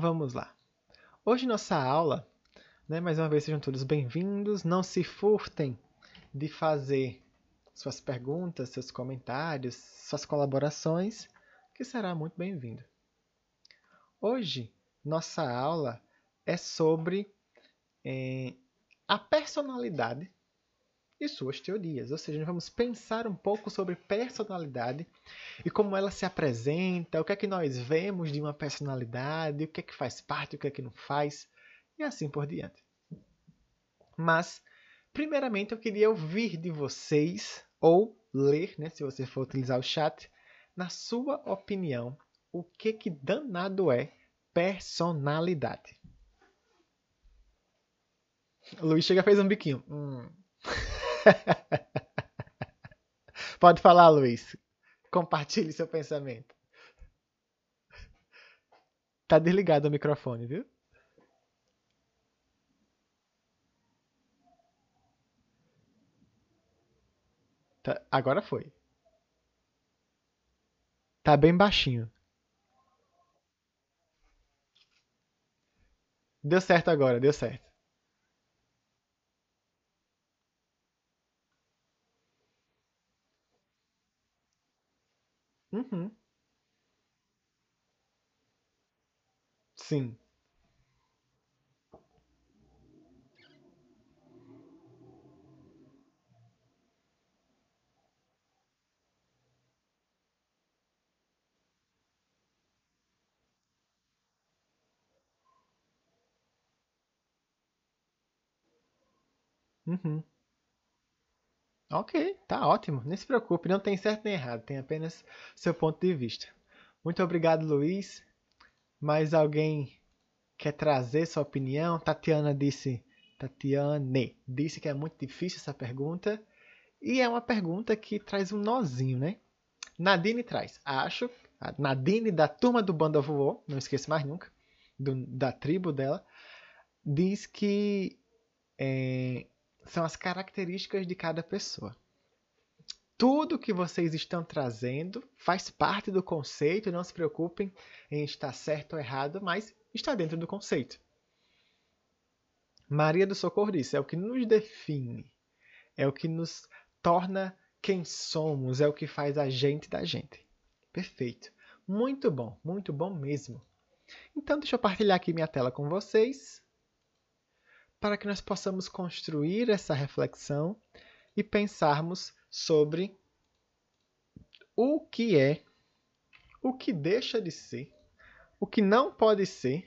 Vamos lá. Hoje nossa aula, né, mais uma vez sejam todos bem-vindos. Não se furtem de fazer suas perguntas, seus comentários, suas colaborações, que será muito bem-vindo. Hoje nossa aula é sobre é, a personalidade e suas teorias. Ou seja, nós vamos pensar um pouco sobre personalidade e como ela se apresenta, o que é que nós vemos de uma personalidade, o que é que faz parte, o que é que não faz, e assim por diante. Mas, primeiramente, eu queria ouvir de vocês, ou ler, né, se você for utilizar o chat, na sua opinião, o que que danado é personalidade. Luiz chega fez um biquinho. Hum. Pode falar, Luiz. Compartilhe seu pensamento. Tá desligado o microfone, viu? Tá, agora foi. Tá bem baixinho. Deu certo agora, deu certo. Uhum. Sim. Uhum. Ok, tá ótimo. Nem se preocupe, não tem certo nem errado, tem apenas seu ponto de vista. Muito obrigado, Luiz. Mais alguém quer trazer sua opinião? Tatiana disse, Tatiane disse que é muito difícil essa pergunta e é uma pergunta que traz um nozinho, né? Nadine traz. Acho, Nadine da turma do Banda Voou, não esqueço mais nunca, do, da tribo dela, diz que é, são as características de cada pessoa. Tudo que vocês estão trazendo faz parte do conceito, não se preocupem em estar certo ou errado, mas está dentro do conceito. Maria do Socorro disse: é o que nos define, é o que nos torna quem somos, é o que faz a gente da gente. Perfeito. Muito bom, muito bom mesmo. Então, deixa eu partilhar aqui minha tela com vocês para que nós possamos construir essa reflexão e pensarmos sobre o que é, o que deixa de ser, o que não pode ser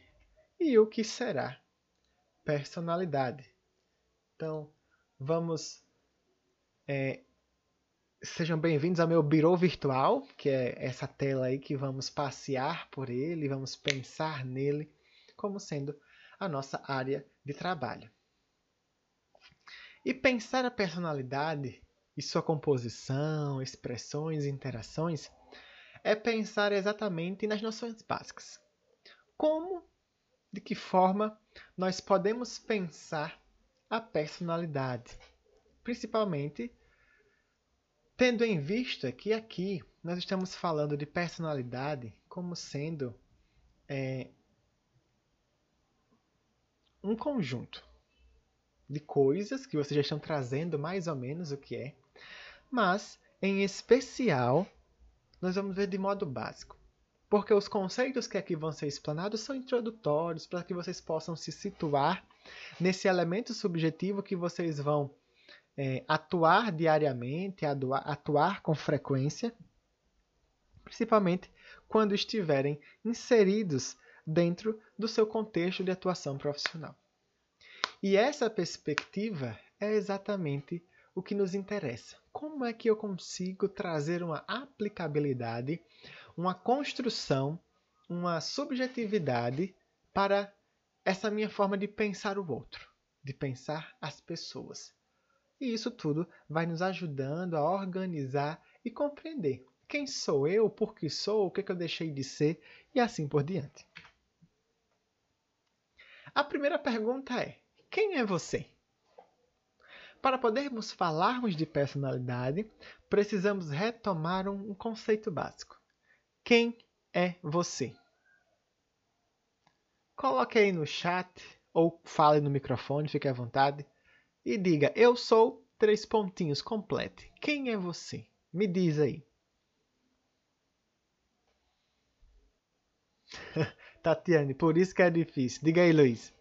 e o que será personalidade. Então, vamos. É, sejam bem-vindos ao meu birô virtual, que é essa tela aí que vamos passear por ele, vamos pensar nele como sendo a nossa área de trabalho. E pensar a personalidade e sua composição, expressões e interações é pensar exatamente nas noções básicas. Como, de que forma nós podemos pensar a personalidade, principalmente tendo em vista que aqui nós estamos falando de personalidade como sendo é, um conjunto de coisas que vocês já estão trazendo mais ou menos o que é, mas em especial nós vamos ver de modo básico, porque os conceitos que aqui vão ser explanados são introdutórios para que vocês possam se situar nesse elemento subjetivo que vocês vão é, atuar diariamente, atuar, atuar com frequência, principalmente quando estiverem inseridos dentro do seu contexto de atuação profissional. E essa perspectiva é exatamente o que nos interessa. Como é que eu consigo trazer uma aplicabilidade, uma construção, uma subjetividade para essa minha forma de pensar o outro, de pensar as pessoas? E isso tudo vai nos ajudando a organizar e compreender quem sou eu, por que sou, o que, é eu deixei de ser e assim por diante. A primeira pergunta é: quem é você? Para podermos falarmos de personalidade, precisamos retomar um conceito básico. Quem é você? coloque aí no chat ou fale no microfone, fique à vontade e diga: Eu sou três pontinhos, complete. Quem é você? Me diz aí. Tatiane, por isso que é difícil. Diga aí, Luiz.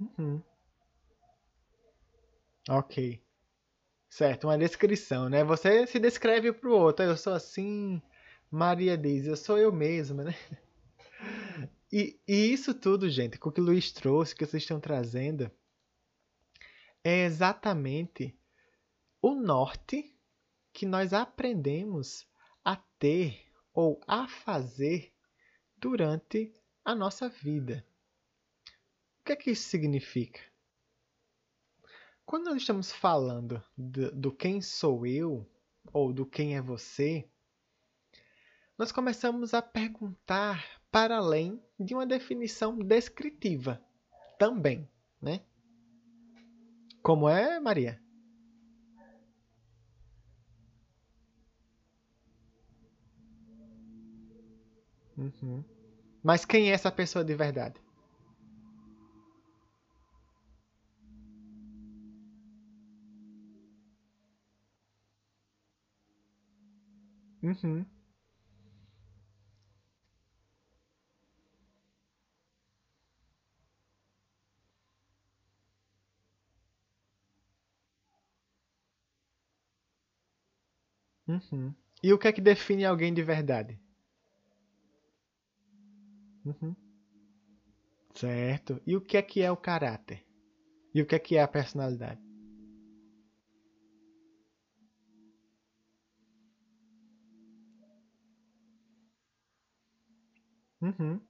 Uhum. Ok. Certo, uma descrição, né? Você se descreve para o outro. Eu sou assim, Maria diz, eu sou eu mesma, né? E, e isso tudo, gente, com o que o Luiz trouxe, que vocês estão trazendo, é exatamente o norte que nós aprendemos ter ou a fazer durante a nossa vida. O que é que isso significa? Quando nós estamos falando do, do quem sou eu ou do quem é você, nós começamos a perguntar para além de uma definição descritiva também, né? Como é, Maria? Uhum. Mas quem é essa pessoa de verdade? Uhum. Uhum. E o que é que define alguém de verdade? Uhum. Certo. E o que é que é o caráter? E o que é que é a personalidade? Uhum.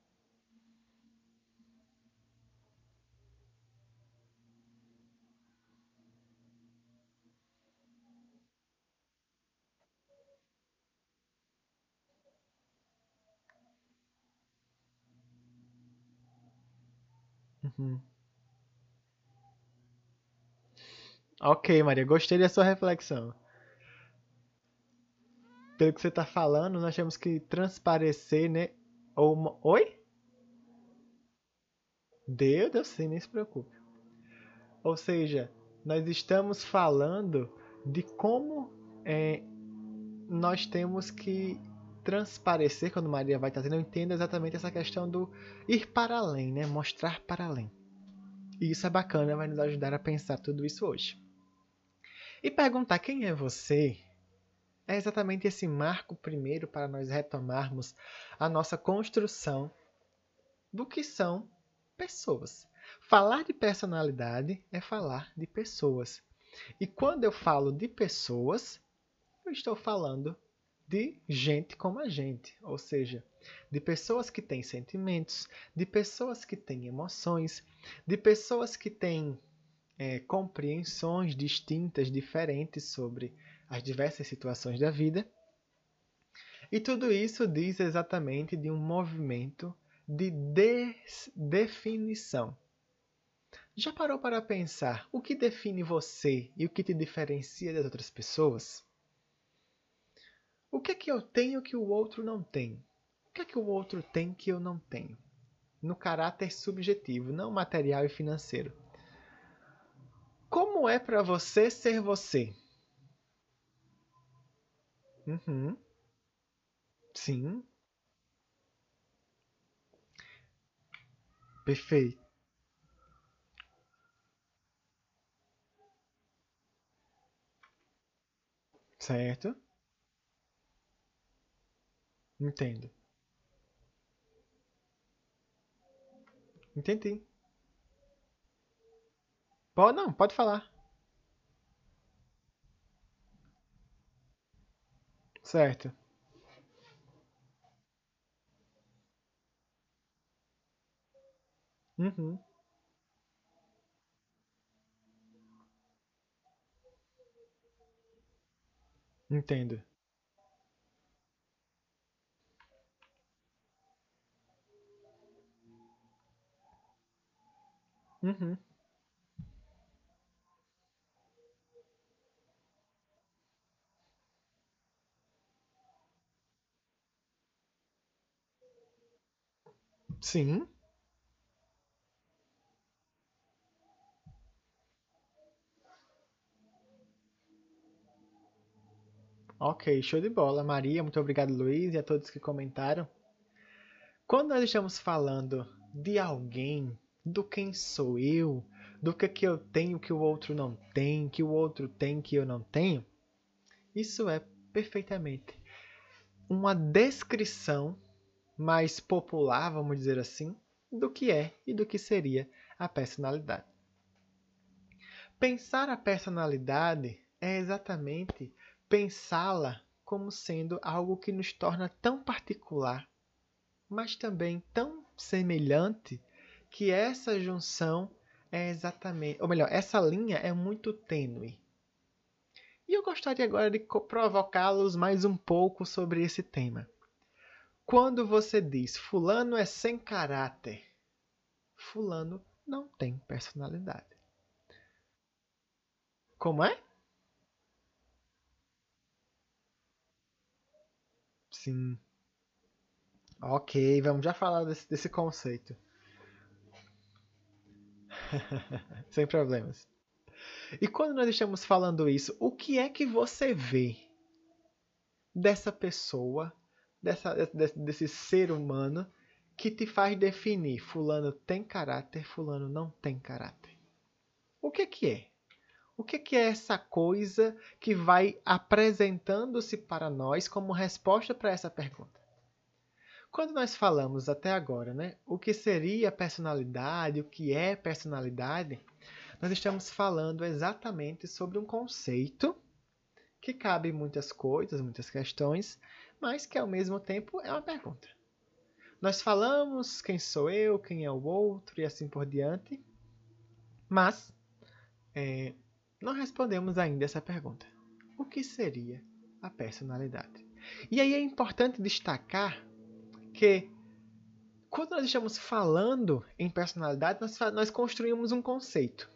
Uhum. Ok, Maria, gostei da sua reflexão. Pelo que você está falando, nós temos que transparecer, né? Ou uma... Oi? Deu, deu sim, nem se preocupe. Ou seja, nós estamos falando de como é, nós temos que transparecer, quando Maria vai trazendo, eu entendo exatamente essa questão do ir para além, né? Mostrar para além. E isso é bacana, vai nos ajudar a pensar tudo isso hoje. E perguntar quem é você é exatamente esse marco primeiro para nós retomarmos a nossa construção do que são pessoas. Falar de personalidade é falar de pessoas. E quando eu falo de pessoas, eu estou falando de gente como a gente, ou seja, de pessoas que têm sentimentos, de pessoas que têm emoções, de pessoas que têm é, compreensões distintas, diferentes sobre as diversas situações da vida. E tudo isso diz exatamente de um movimento de definição. Já parou para pensar o que define você e o que te diferencia das outras pessoas? O que é que eu tenho que o outro não tem? O que é que o outro tem que eu não tenho? No caráter subjetivo, não material e financeiro. Como é para você ser você? Uhum. Sim. Perfeito. Certo? Entendo. Entendi. Pode, não, pode falar. Certo. Uhum. Entendo. Uhum. Sim. Ok, show de bola. Maria, muito obrigado, Luiz, e a todos que comentaram. Quando nós estamos falando de alguém, do quem sou eu, do que, que eu tenho que o outro não tem, que o outro tem que eu não tenho, isso é perfeitamente uma descrição mais popular, vamos dizer assim, do que é e do que seria a personalidade. Pensar a personalidade é exatamente pensá-la como sendo algo que nos torna tão particular, mas também tão semelhante, que essa junção é exatamente, ou melhor, essa linha é muito tênue. E eu gostaria agora de provocá-los mais um pouco sobre esse tema. Quando você diz fulano é sem caráter, fulano não tem personalidade. Como é? Sim. Ok, vamos já falar desse, desse conceito. Sem problemas. E quando nós estamos falando isso, o que é que você vê dessa pessoa, dessa, desse, desse ser humano, que te faz definir fulano tem caráter, fulano não tem caráter? O que, que é? O que, que é essa coisa que vai apresentando-se para nós como resposta para essa pergunta? Quando nós falamos até agora, né, o que seria personalidade, o que é personalidade, nós estamos falando exatamente sobre um conceito que cabe muitas coisas, muitas questões, mas que ao mesmo tempo é uma pergunta. Nós falamos quem sou eu, quem é o outro e assim por diante, mas é, não respondemos ainda essa pergunta. O que seria a personalidade? E aí é importante destacar que quando nós estamos falando em personalidade, nós, nós construímos um conceito.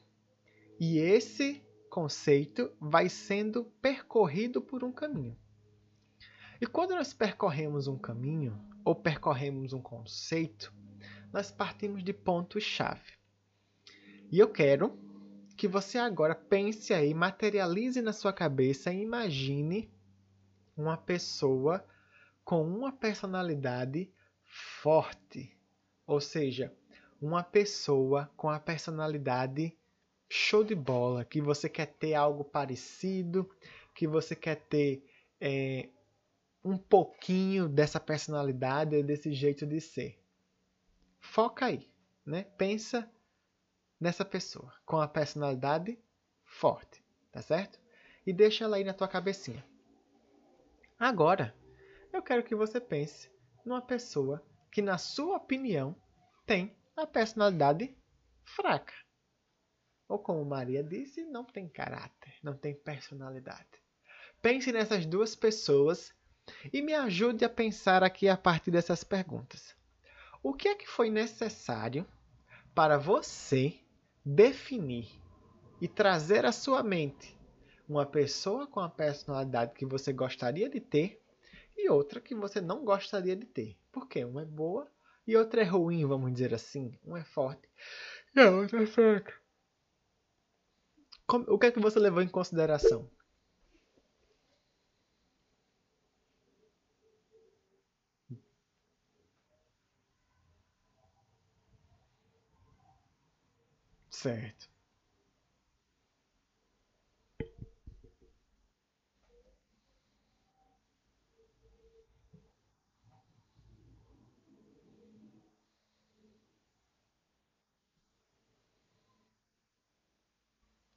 E esse conceito vai sendo percorrido por um caminho. E quando nós percorremos um caminho, ou percorremos um conceito, nós partimos de pontos-chave. E eu quero que você agora pense aí, materialize na sua cabeça e imagine uma pessoa com uma personalidade forte. Ou seja, uma pessoa com a personalidade show de bola, que você quer ter algo parecido, que você quer ter é, um pouquinho dessa personalidade, desse jeito de ser. Foca aí, né? Pensa nessa pessoa com a personalidade forte, tá certo? E deixa ela aí na tua cabecinha. Agora, eu quero que você pense numa pessoa que, na sua opinião, tem a personalidade fraca. Ou como Maria disse, não tem caráter, não tem personalidade. Pense nessas duas pessoas e me ajude a pensar aqui a partir dessas perguntas. O que é que foi necessário para você definir e trazer à sua mente uma pessoa com a personalidade que você gostaria de ter e outra que você não gostaria de ter. Porque uma é boa e outra é ruim, vamos dizer assim. Uma é forte e a outra é fraca. O que é que você levou em consideração? Certo.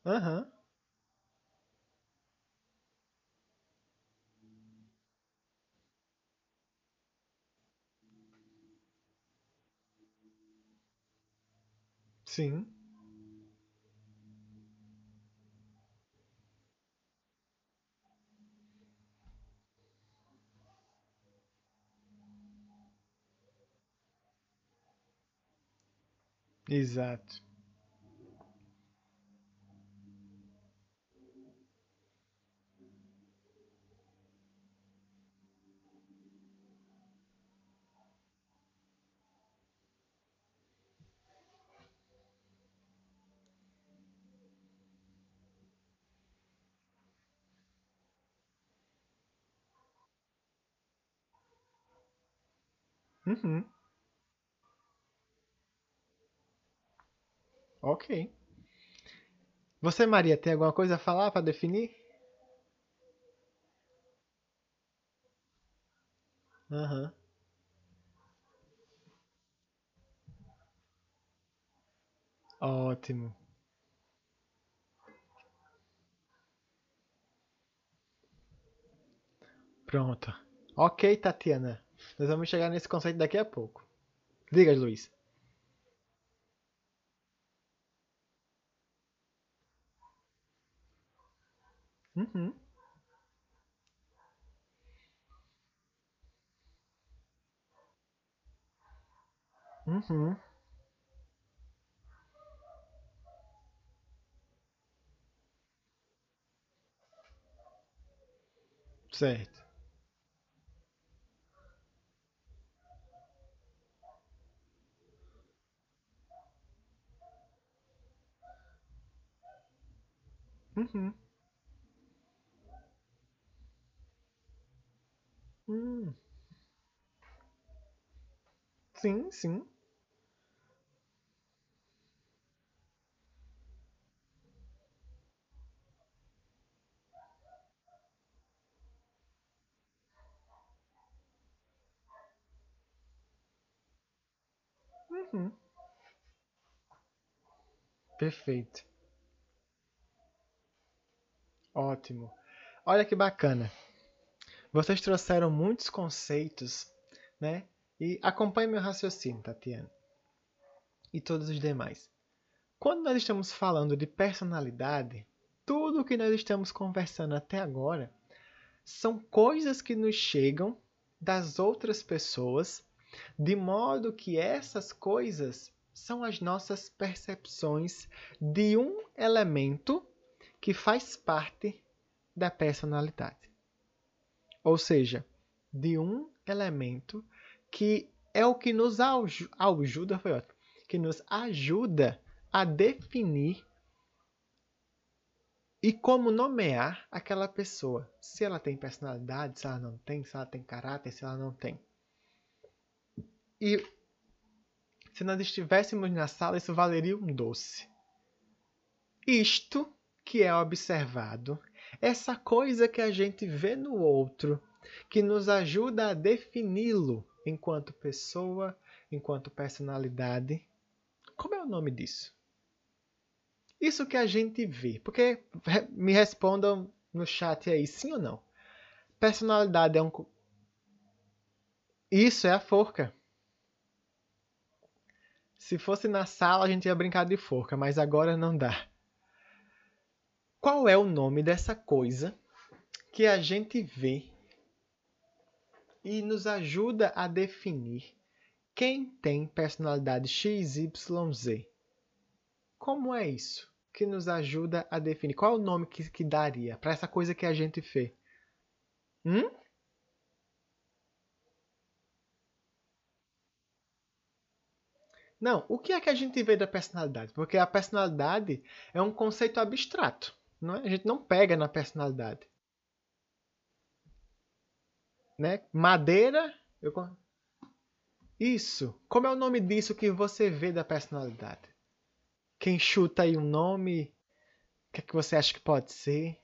Aham. Sim. Exato. Uhum. Ok. Você, Maria, tem alguma coisa a falar para definir? Aham. Ótimo. Pronto. Ok, Tatiana. Nós vamos chegar nesse conceito daqui a pouco. Diga, Luiz. Uhum. Uhum. Certo. Uhum. Hum. Sim, sim. Uhum. Perfeito. Ótimo. Olha que bacana. Vocês trouxeram muitos conceitos, né? E acompanhe meu raciocínio, Tatiana. E todos os demais. Quando nós estamos falando de personalidade, tudo o que nós estamos conversando até agora são coisas que nos chegam das outras pessoas, de modo que essas coisas são as nossas percepções de um elemento que faz parte da personalidade. Ou seja, de um elemento que é o que nos ajuda, foi ótimo, que nos ajuda a definir e como nomear aquela pessoa. Se ela tem personalidade, se ela não tem, se ela tem caráter, se ela não tem. E se nós estivéssemos na sala, isso valeria um doce. Isto que é observado, essa coisa que a gente vê no outro, que nos ajuda a defini-lo enquanto pessoa, enquanto personalidade. Como é o nome disso? Isso que a gente vê. Porque me respondam no chat aí, sim ou não? Personalidade é um. Isso é a forca. Se fosse na sala, a gente ia brincar de forca, mas agora não dá. Qual é o nome dessa coisa que a gente vê e nos ajuda a definir quem tem personalidade XYZ? Como é isso que nos ajuda a definir? Qual é o nome que, que daria para essa coisa que a gente vê? Hum? Não, o que é que a gente vê da personalidade? Porque a personalidade é um conceito abstrato. Não é? A gente não pega na personalidade. Né? Madeira. Eu... Isso. Como é o nome disso que você vê da personalidade? Quem chuta aí um nome? O que, é que você acha que pode ser?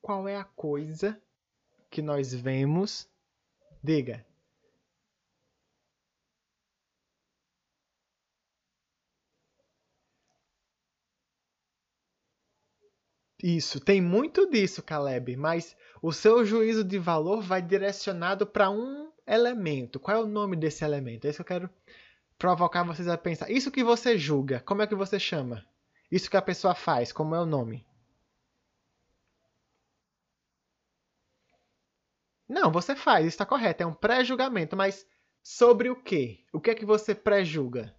Qual é a coisa que nós vemos? Diga. Isso, tem muito disso, Caleb, mas o seu juízo de valor vai direcionado para um elemento. Qual é o nome desse elemento? É isso que eu quero provocar vocês a pensar. Isso que você julga, como é que você chama? Isso que a pessoa faz, como é o nome? Não, você faz, está correto, é um pré-julgamento, mas sobre o quê? O que é que você pré-julga?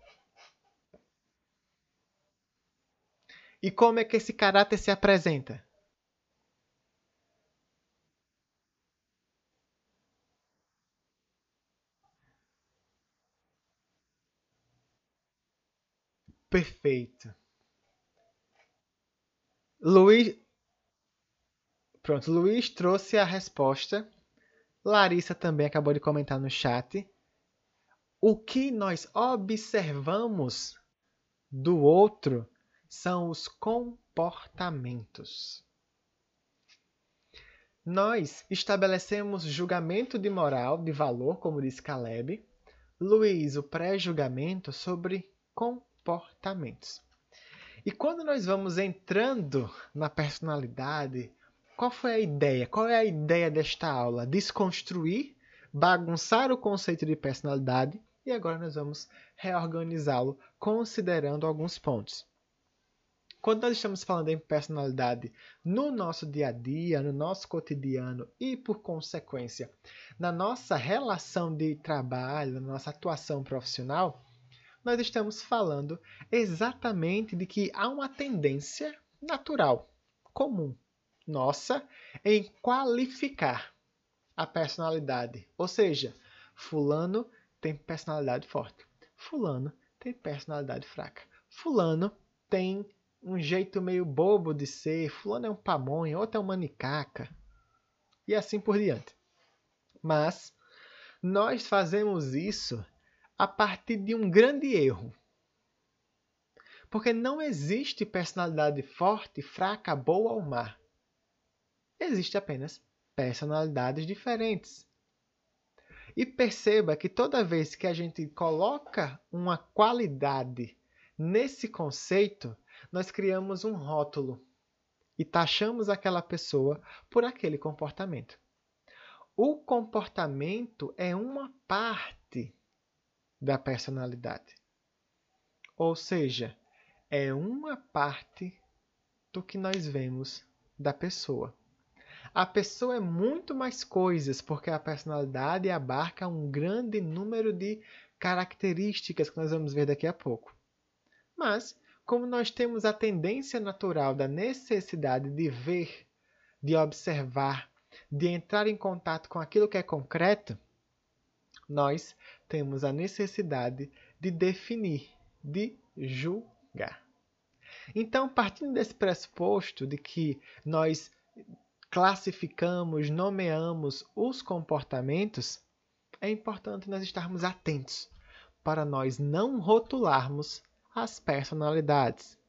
E como é que esse caráter se apresenta? Perfeito. Luiz. Pronto, Luiz trouxe a resposta Larissa também acabou de comentar no chat. O que nós observamos do outro são os comportamentos. Nós estabelecemos julgamento de moral, de valor, como disse Caleb. Luiz, o pré-julgamento sobre comportamentos. E quando nós vamos entrando na personalidade, qual foi a ideia? Qual é a ideia desta aula? Desconstruir, bagunçar o conceito de personalidade e agora nós vamos reorganizá-lo considerando alguns pontos. Quando nós estamos falando em personalidade no nosso dia a dia, no nosso cotidiano e, por consequência, na nossa relação de trabalho, na nossa atuação profissional, nós estamos falando exatamente de que há uma tendência natural, comum, nossa, em qualificar a personalidade. Ou seja, Fulano tem personalidade forte, Fulano tem personalidade fraca, Fulano tem um jeito meio bobo de ser, fulano é um pamonha, outro é um manicaca, e assim por diante. Mas nós fazemos isso a partir de um grande erro. Porque não existe personalidade forte, fraca, boa ou má. Existe apenas personalidades diferentes. E perceba que toda vez que a gente coloca uma qualidade nesse conceito, nós criamos um rótulo e taxamos aquela pessoa por aquele comportamento. O comportamento é uma parte da personalidade. Ou seja, é uma parte do que nós vemos da pessoa. A pessoa é muito mais coisas, porque a personalidade abarca um grande número de características que nós vamos ver daqui a pouco. Mas como nós temos a tendência natural da necessidade de ver, de observar, de entrar em contato com aquilo que é concreto, nós temos a necessidade de definir, de julgar. Então, partindo desse pressuposto de que nós classificamos, nomeamos os comportamentos, é importante nós estarmos atentos para nós não rotularmos as personalidades.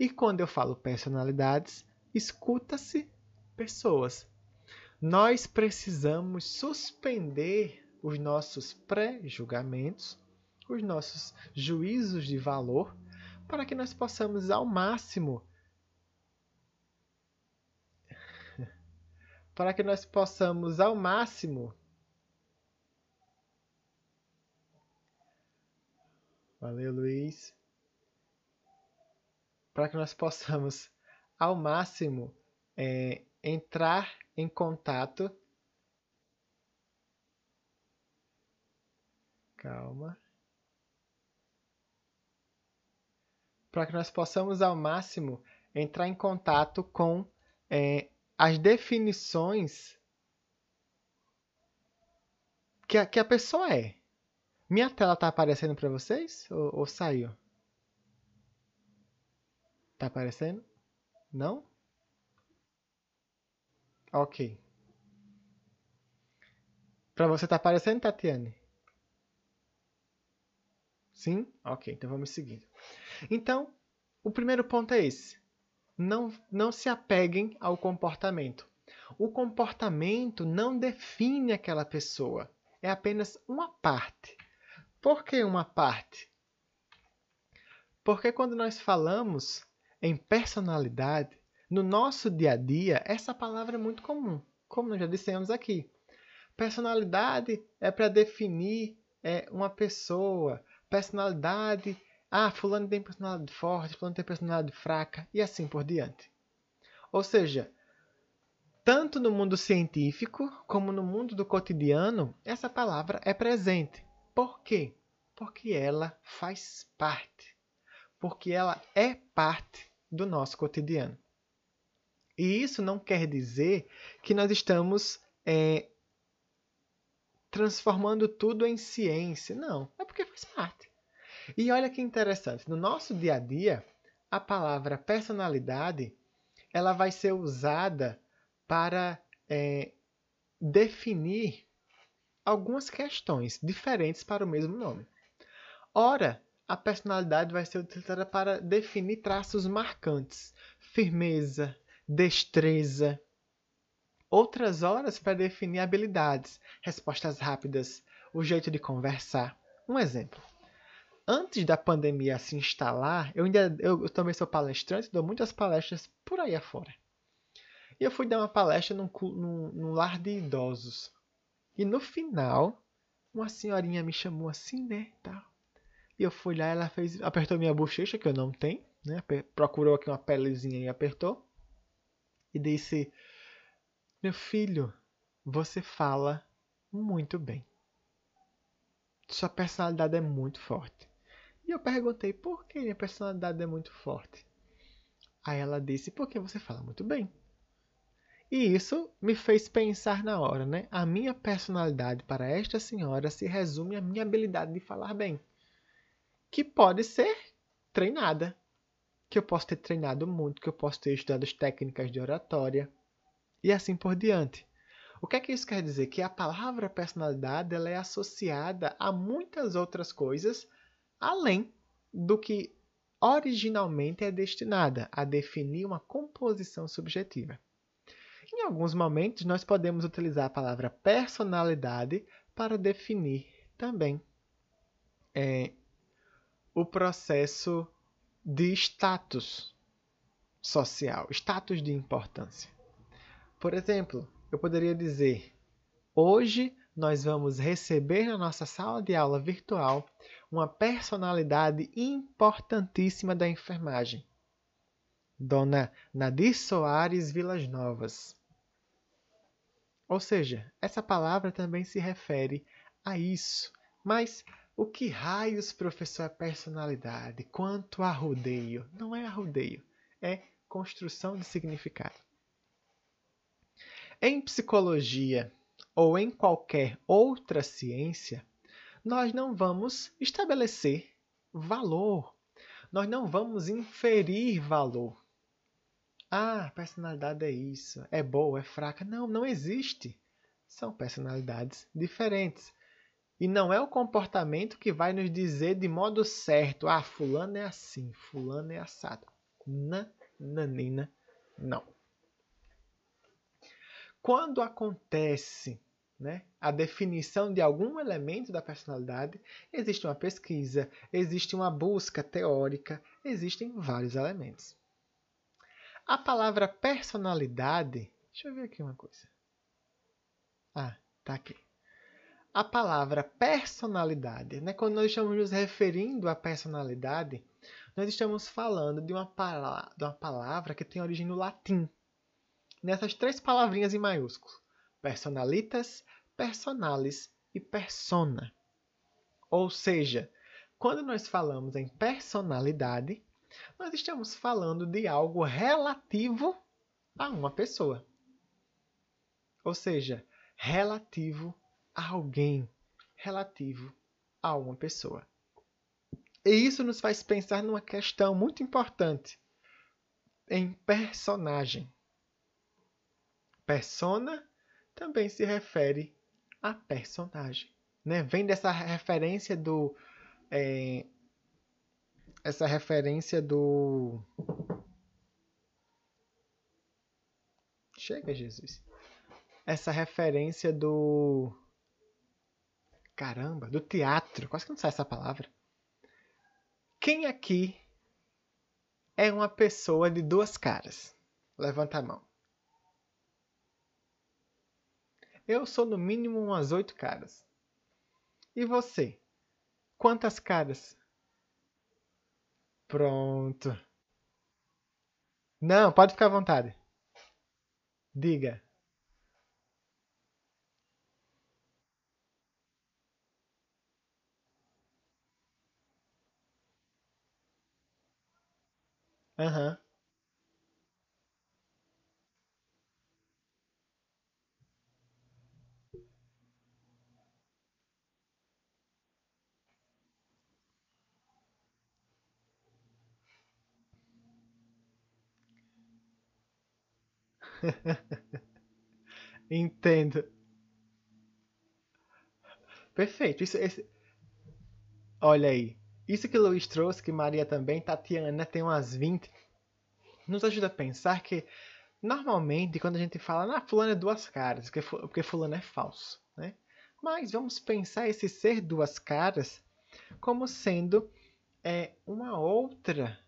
E quando eu falo personalidades, escuta-se pessoas. Nós precisamos suspender os nossos pré-julgamentos, os nossos juízos de valor, para que nós possamos ao máximo para que nós possamos ao máximo Valeu, Luiz para que nós possamos, ao máximo, é, entrar em contato. Calma. Para que nós possamos, ao máximo, entrar em contato com é, as definições que a, que a pessoa é. Minha tela está aparecendo para vocês ou, ou saiu? Tá aparecendo? Não? Ok. Para você tá aparecendo, Tatiane? Sim? Ok, então vamos seguindo. Então, o primeiro ponto é esse. Não, não se apeguem ao comportamento. O comportamento não define aquela pessoa. É apenas uma parte. Por que uma parte? Porque quando nós falamos em personalidade, no nosso dia a dia, essa palavra é muito comum, como nós já dissemos aqui. Personalidade é para definir é, uma pessoa. Personalidade, ah, fulano tem personalidade forte, fulano tem personalidade fraca e assim por diante. Ou seja, tanto no mundo científico como no mundo do cotidiano, essa palavra é presente. Por quê? Porque ela faz parte. Porque ela é parte do nosso cotidiano. E isso não quer dizer que nós estamos é, transformando tudo em ciência. Não, é porque faz parte. E olha que interessante, no nosso dia a dia, a palavra personalidade ela vai ser usada para é, definir algumas questões diferentes para o mesmo nome. Ora, a personalidade vai ser utilizada para definir traços marcantes, firmeza, destreza. Outras horas para definir habilidades, respostas rápidas, o jeito de conversar. Um exemplo. Antes da pandemia se instalar, eu ainda eu, eu também sou palestrante, dou muitas palestras por aí afora. E eu fui dar uma palestra num, num, num lar de idosos. E no final, uma senhorinha me chamou assim, né, tal. E eu fui lá, ela fez, apertou minha bochecha, que eu não tenho, né? Procurou aqui uma pelezinha e apertou. E disse: Meu filho, você fala muito bem. Sua personalidade é muito forte. E eu perguntei: Por que minha personalidade é muito forte? Aí ela disse: Porque você fala muito bem. E isso me fez pensar na hora, né? A minha personalidade para esta senhora se resume à minha habilidade de falar bem que pode ser treinada. Que eu posso ter treinado muito, que eu posso ter estudado as técnicas de oratória e assim por diante. O que é que isso quer dizer? Que a palavra personalidade ela é associada a muitas outras coisas além do que originalmente é destinada a definir uma composição subjetiva. Em alguns momentos, nós podemos utilizar a palavra personalidade para definir também é, o processo de status social, status de importância. Por exemplo, eu poderia dizer: hoje nós vamos receber na nossa sala de aula virtual uma personalidade importantíssima da enfermagem, Dona Nadir Soares Vilas Novas. Ou seja, essa palavra também se refere a isso, mas o que raios, professor, é personalidade? Quanto arrudeio? Não é arrudeio, é construção de significado. Em psicologia ou em qualquer outra ciência, nós não vamos estabelecer valor. Nós não vamos inferir valor. Ah, personalidade é isso, é boa, é fraca. Não, não existe. São personalidades diferentes. E não é o comportamento que vai nos dizer de modo certo, ah, fulano é assim, fulano é assado. Nananina, não. Quando acontece né, a definição de algum elemento da personalidade, existe uma pesquisa, existe uma busca teórica, existem vários elementos. A palavra personalidade, deixa eu ver aqui uma coisa. Ah, tá aqui a palavra personalidade. Né? Quando nós estamos nos referindo à personalidade, nós estamos falando de uma, de uma palavra que tem origem no latim. Nessas três palavrinhas em maiúsculo: personalitas, personalis e persona. Ou seja, quando nós falamos em personalidade, nós estamos falando de algo relativo a uma pessoa. Ou seja, relativo a alguém relativo a uma pessoa. E isso nos faz pensar numa questão muito importante em personagem. Persona também se refere a personagem. Né? Vem dessa referência do. É, essa referência do. Chega, Jesus. Essa referência do Caramba, do teatro. Quase que não sai essa palavra. Quem aqui é uma pessoa de duas caras? Levanta a mão. Eu sou no mínimo umas oito caras. E você? Quantas caras? Pronto. Não, pode ficar à vontade. Diga. Aham. Entendo. Perfeito. Isso, esse... Olha aí. Isso que Luiz trouxe, que Maria também, Tatiana tem umas 20, nos ajuda a pensar que normalmente quando a gente fala, ah, fulano é duas caras, porque, porque fulano é falso, né? Mas vamos pensar esse ser duas caras como sendo é, uma outra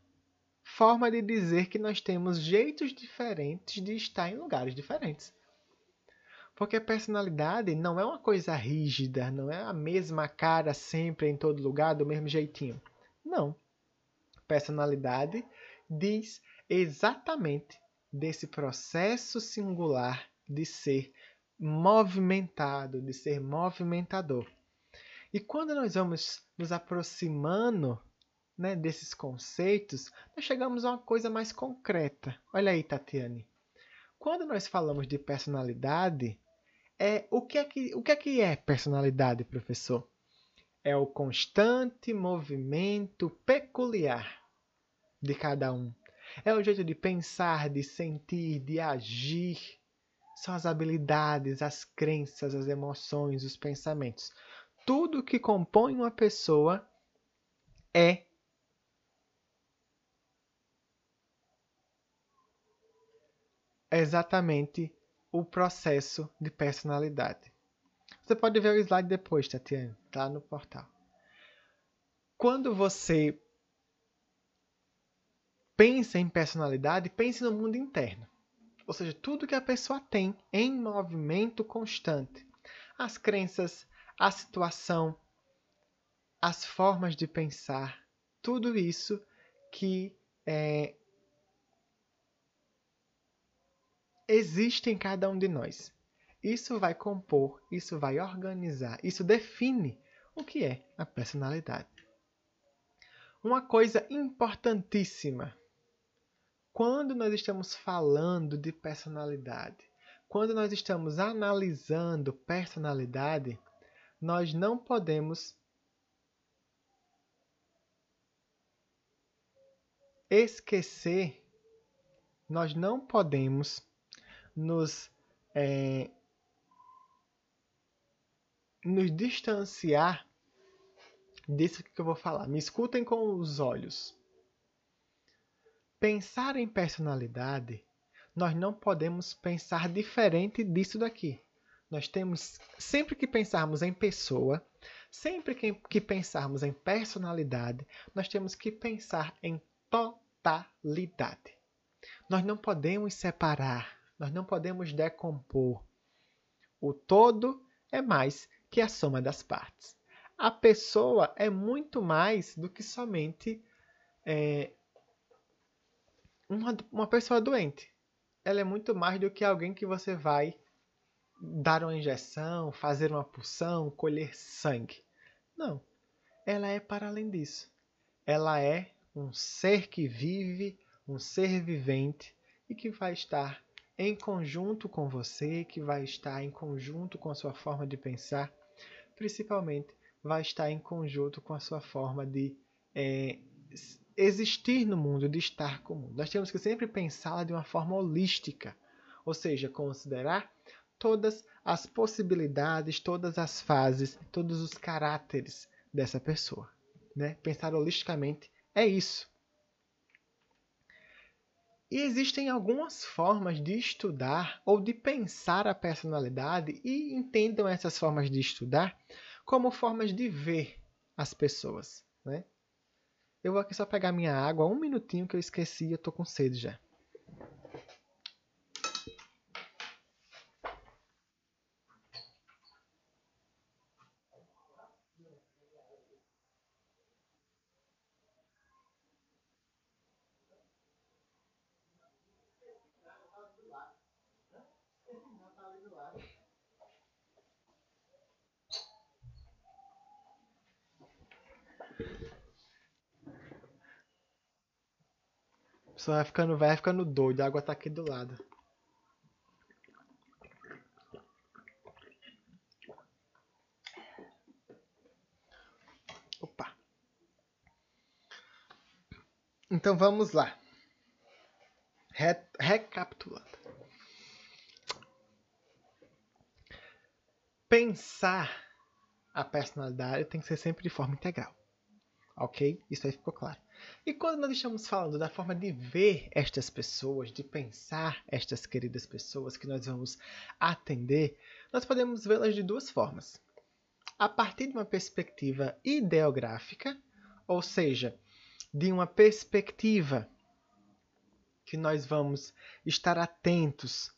forma de dizer que nós temos jeitos diferentes de estar em lugares diferentes. Porque personalidade não é uma coisa rígida, não é a mesma cara sempre em todo lugar, do mesmo jeitinho. Não. Personalidade diz exatamente desse processo singular de ser movimentado, de ser movimentador. E quando nós vamos nos aproximando né, desses conceitos, nós chegamos a uma coisa mais concreta. Olha aí, Tatiane. Quando nós falamos de personalidade, é o que é que, o que, é, que é personalidade, professor? É o constante movimento peculiar de cada um. É o jeito de pensar, de sentir, de agir. São as habilidades, as crenças, as emoções, os pensamentos. Tudo que compõe uma pessoa é exatamente o processo de personalidade. Você pode ver o slide depois, Tatiana, tá no portal. Quando você pensa em personalidade, pense no mundo interno. Ou seja, tudo que a pessoa tem em movimento constante. As crenças, a situação, as formas de pensar, tudo isso que é, existe em cada um de nós. Isso vai compor, isso vai organizar, isso define o que é a personalidade. Uma coisa importantíssima. Quando nós estamos falando de personalidade, quando nós estamos analisando personalidade, nós não podemos esquecer, nós não podemos nos, é, nos distanciar disso que eu vou falar. Me escutem com os olhos. Pensar em personalidade, nós não podemos pensar diferente disso daqui. Nós temos, sempre que pensarmos em pessoa, sempre que, que pensarmos em personalidade, nós temos que pensar em totalidade. Nós não podemos separar nós não podemos decompor. O todo é mais que a soma das partes. A pessoa é muito mais do que somente é, uma, uma pessoa doente. Ela é muito mais do que alguém que você vai dar uma injeção, fazer uma pulsão, colher sangue. Não. Ela é para além disso. Ela é um ser que vive, um ser vivente e que vai estar em conjunto com você, que vai estar em conjunto com a sua forma de pensar, principalmente vai estar em conjunto com a sua forma de é, existir no mundo, de estar com o mundo. Nós temos que sempre pensá-la de uma forma holística, ou seja, considerar todas as possibilidades, todas as fases, todos os caráteres dessa pessoa. Né? Pensar holisticamente é isso. E existem algumas formas de estudar ou de pensar a personalidade e entendam essas formas de estudar como formas de ver as pessoas. Né? Eu vou aqui só pegar minha água, um minutinho que eu esqueci, eu estou com sede já. Só vai ficando, vai ficando doido. A água tá aqui do lado. Opa. Então vamos lá. Re recapitulando. Pensar a personalidade tem que ser sempre de forma integral. Ok? Isso aí ficou claro. E quando nós estamos falando da forma de ver estas pessoas, de pensar estas queridas pessoas que nós vamos atender, nós podemos vê-las de duas formas. A partir de uma perspectiva ideográfica, ou seja, de uma perspectiva que nós vamos estar atentos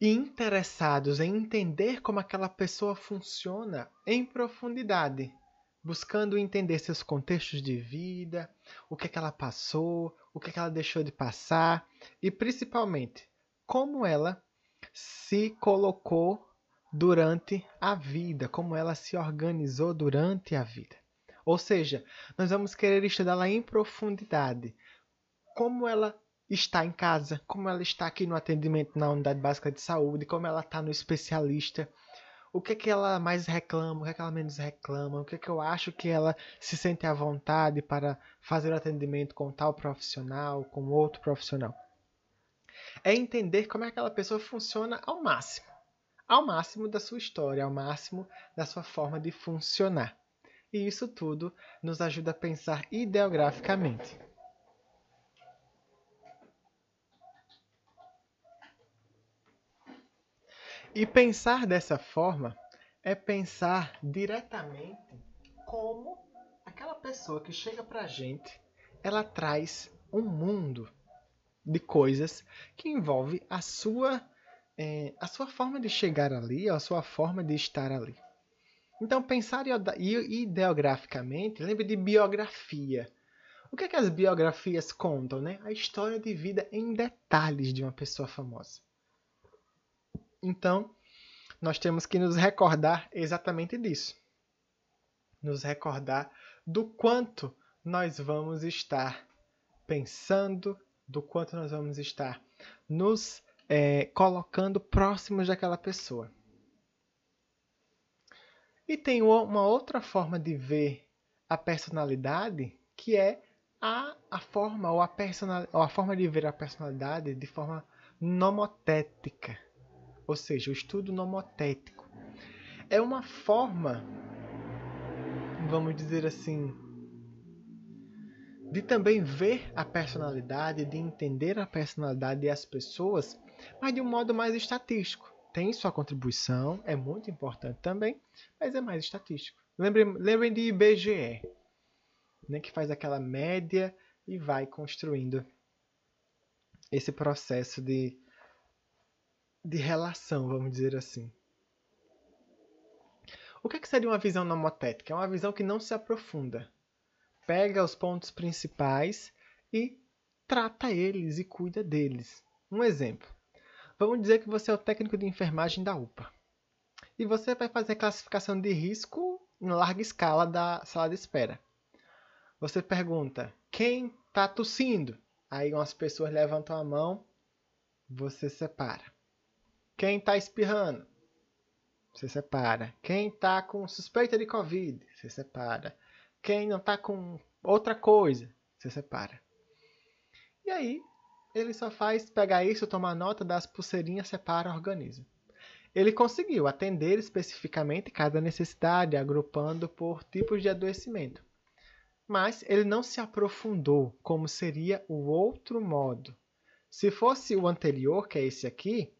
e interessados em entender como aquela pessoa funciona em profundidade, buscando entender seus contextos de vida, o que, é que ela passou, o que, é que ela deixou de passar e principalmente como ela se colocou durante a vida, como ela se organizou durante a vida. Ou seja, nós vamos querer estudá-la em profundidade, como ela está em casa, como ela está aqui no atendimento na unidade básica de saúde, como ela está no especialista, o que que ela mais reclama, o que que ela menos reclama, o que que eu acho que ela se sente à vontade para fazer o atendimento com tal profissional, com outro profissional. É entender como é que aquela pessoa funciona ao máximo, ao máximo da sua história, ao máximo da sua forma de funcionar. E isso tudo nos ajuda a pensar ideograficamente. E pensar dessa forma é pensar diretamente como aquela pessoa que chega para a gente, ela traz um mundo de coisas que envolve a sua é, a sua forma de chegar ali, a sua forma de estar ali. Então, pensar ideograficamente, lembre de biografia. O que, é que as biografias contam? Né? A história de vida em detalhes de uma pessoa famosa. Então, nós temos que nos recordar exatamente disso. Nos recordar do quanto nós vamos estar pensando, do quanto nós vamos estar nos é, colocando próximos daquela pessoa. E tem uma outra forma de ver a personalidade que é a, a forma ou a, ou a forma de ver a personalidade de forma nomotética ou seja, o estudo nomotético. É uma forma, vamos dizer assim, de também ver a personalidade, de entender a personalidade e as pessoas, mas de um modo mais estatístico. Tem sua contribuição, é muito importante também, mas é mais estatístico. Lembrem, lembrem de IBGE, né, que faz aquela média e vai construindo esse processo de de relação, vamos dizer assim. O que, é que seria uma visão nomotética? É uma visão que não se aprofunda. Pega os pontos principais e trata eles e cuida deles. Um exemplo. Vamos dizer que você é o técnico de enfermagem da UPA. E você vai fazer classificação de risco em larga escala da sala de espera. Você pergunta: quem está tossindo? Aí umas pessoas levantam a mão, você separa. Quem está espirrando? Você separa. Quem está com suspeita de Covid? Você separa. Quem não está com outra coisa? Você separa. E aí, ele só faz pegar isso, tomar nota das pulseirinhas, separa, organiza. Ele conseguiu atender especificamente cada necessidade, agrupando por tipos de adoecimento. Mas ele não se aprofundou como seria o outro modo. Se fosse o anterior, que é esse aqui,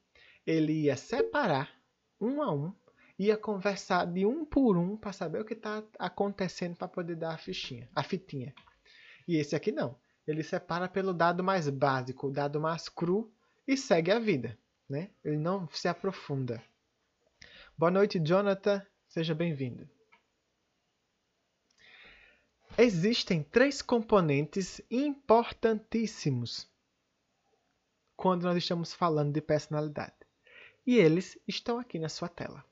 ele ia separar um a um, ia conversar de um por um para saber o que está acontecendo para poder dar a fichinha, a fitinha. E esse aqui não. Ele separa pelo dado mais básico, o dado mais cru e segue a vida. Né? Ele não se aprofunda. Boa noite, Jonathan. Seja bem-vindo. Existem três componentes importantíssimos quando nós estamos falando de personalidade e eles estão aqui na sua tela.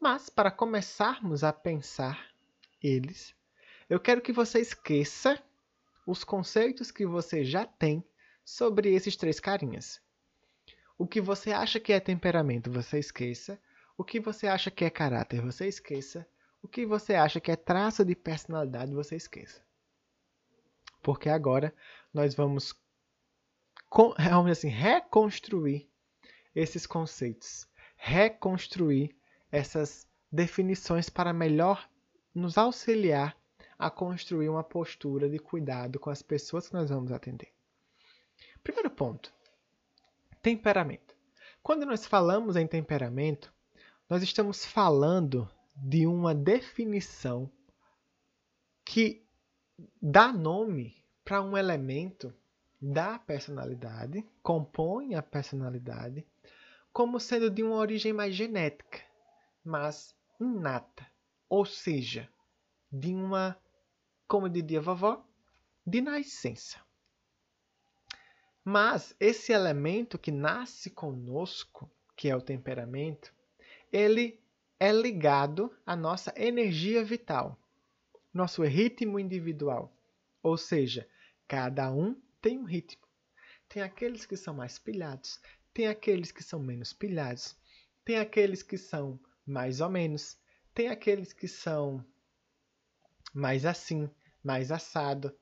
Mas, para começarmos a pensar eles, eu quero que você esqueça os conceitos que você já tem sobre esses três carinhas. O que você acha que é temperamento, você esqueça. O que você acha que é caráter, você esqueça. O que você acha que é traço de personalidade, você esqueça. Porque agora nós vamos, vamos assim, reconstruir esses conceitos, reconstruir essas definições para melhor nos auxiliar a construir uma postura de cuidado com as pessoas que nós vamos atender. Primeiro ponto: temperamento. Quando nós falamos em temperamento, nós estamos falando de uma definição que dá nome para um elemento da personalidade, compõe a personalidade, como sendo de uma origem mais genética, mas inata, ou seja, de uma, como diria a vovó, de nascença. Mas esse elemento que nasce conosco, que é o temperamento, ele é ligado à nossa energia vital, nosso ritmo individual. Ou seja, cada um tem um ritmo. Tem aqueles que são mais pilhados, tem aqueles que são menos pilhados, tem aqueles que são mais ou menos, tem aqueles que são mais assim, mais assado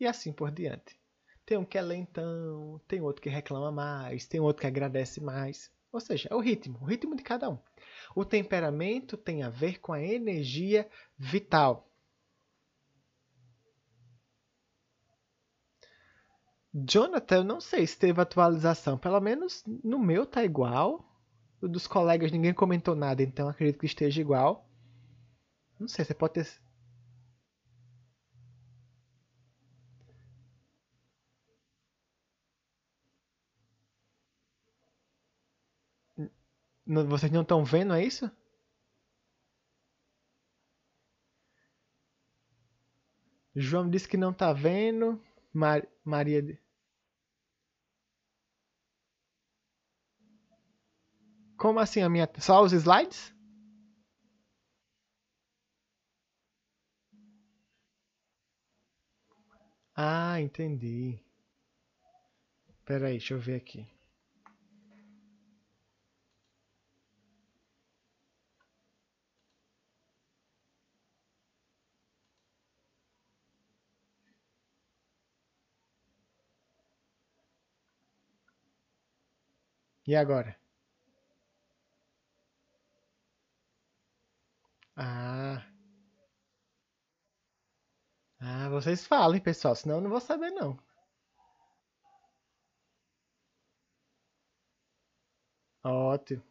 e assim por diante. Tem um que é lentão, tem outro que reclama mais, tem outro que agradece mais. Ou seja, é o ritmo, o ritmo de cada um. O temperamento tem a ver com a energia vital. Jonathan, não sei se teve atualização. Pelo menos no meu tá igual. O dos colegas ninguém comentou nada, então acredito que esteja igual. Não sei, você pode ter. Vocês não estão vendo, é isso? João disse que não está vendo. Mar... Maria. Como assim a minha. Só os slides? Ah, entendi. Pera aí, deixa eu ver aqui. E agora? Ah, ah, vocês falem, pessoal, senão eu não vou saber não. Ótimo.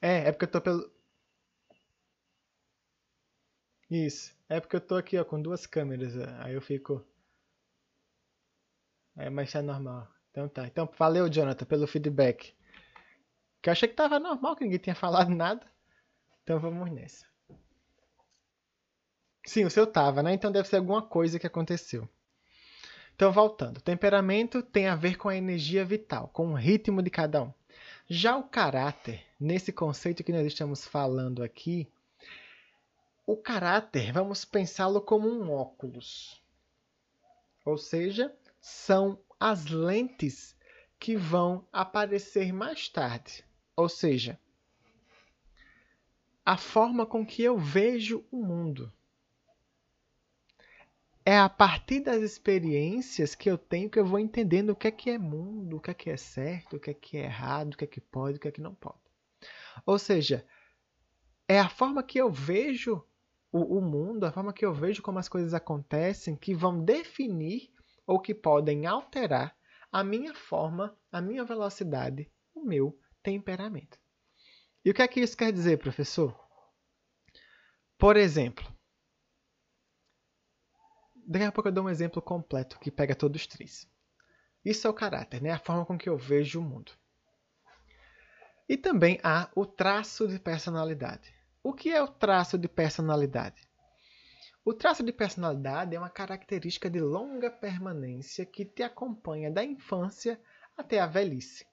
É, é porque eu tô pelo. Isso. É porque eu tô aqui, ó, com duas câmeras. Aí eu fico. É, mas tá normal. Então tá. Então valeu, Jonathan, pelo feedback. Que eu achei que tava normal, que ninguém tinha falado nada. Então vamos nessa. Sim, o seu tava, né? Então deve ser alguma coisa que aconteceu. Então, voltando. Temperamento tem a ver com a energia vital, com o ritmo de cada um. Já o caráter, nesse conceito que nós estamos falando aqui, o caráter, vamos pensá-lo como um óculos. Ou seja, são as lentes que vão aparecer mais tarde. Ou seja, a forma com que eu vejo o mundo. É a partir das experiências que eu tenho que eu vou entendendo o que é que é mundo, o que é que é certo, o que é que é errado, o que é que pode, o que é que não pode. Ou seja, é a forma que eu vejo o, o mundo, a forma que eu vejo como as coisas acontecem, que vão definir ou que podem alterar a minha forma, a minha velocidade, o meu temperamento. E o que é que isso quer dizer, professor? Por exemplo, daqui a pouco eu dou um exemplo completo que pega todos os três. Isso é o caráter, né? a forma com que eu vejo o mundo. E também há o traço de personalidade. O que é o traço de personalidade? O traço de personalidade é uma característica de longa permanência que te acompanha da infância até a velhice.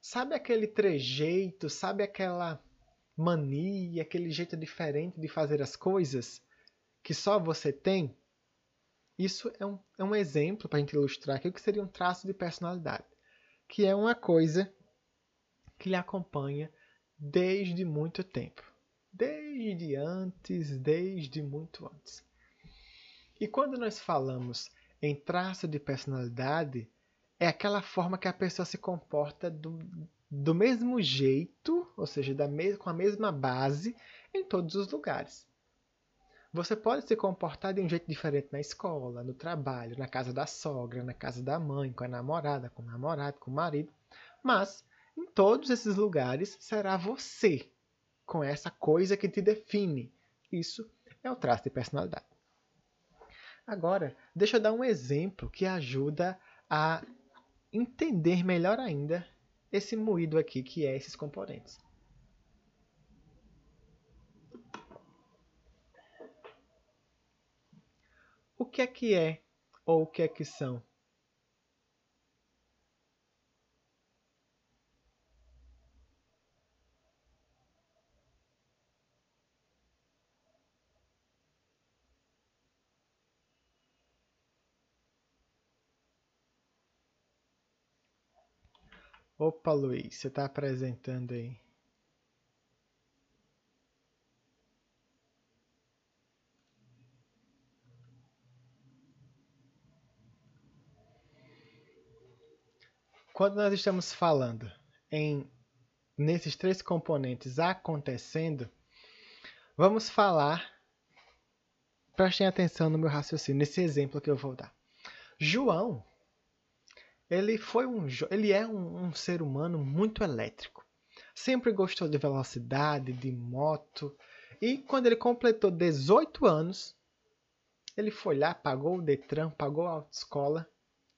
Sabe aquele trejeito, sabe aquela mania, aquele jeito diferente de fazer as coisas que só você tem? Isso é um, é um exemplo para a gente ilustrar aqui o que seria um traço de personalidade, que é uma coisa que lhe acompanha desde muito tempo. Desde antes, desde muito antes. E quando nós falamos em traço de personalidade, é aquela forma que a pessoa se comporta do, do mesmo jeito, ou seja, da me com a mesma base em todos os lugares. Você pode se comportar de um jeito diferente na escola, no trabalho, na casa da sogra, na casa da mãe, com a namorada, com o namorado, com o marido, mas em todos esses lugares será você, com essa coisa que te define. Isso é o traço de personalidade. Agora, deixa eu dar um exemplo que ajuda a entender melhor ainda esse moído aqui, que é esses componentes. O que é que é ou o que é que são? Opa, Luiz, você está apresentando aí. Quando nós estamos falando em nesses três componentes acontecendo, vamos falar, prestem atenção no meu raciocínio, nesse exemplo que eu vou dar. João ele foi um, ele é um, um ser humano muito elétrico. Sempre gostou de velocidade, de moto. E quando ele completou 18 anos, ele foi lá, pagou o Detran, pagou a autoescola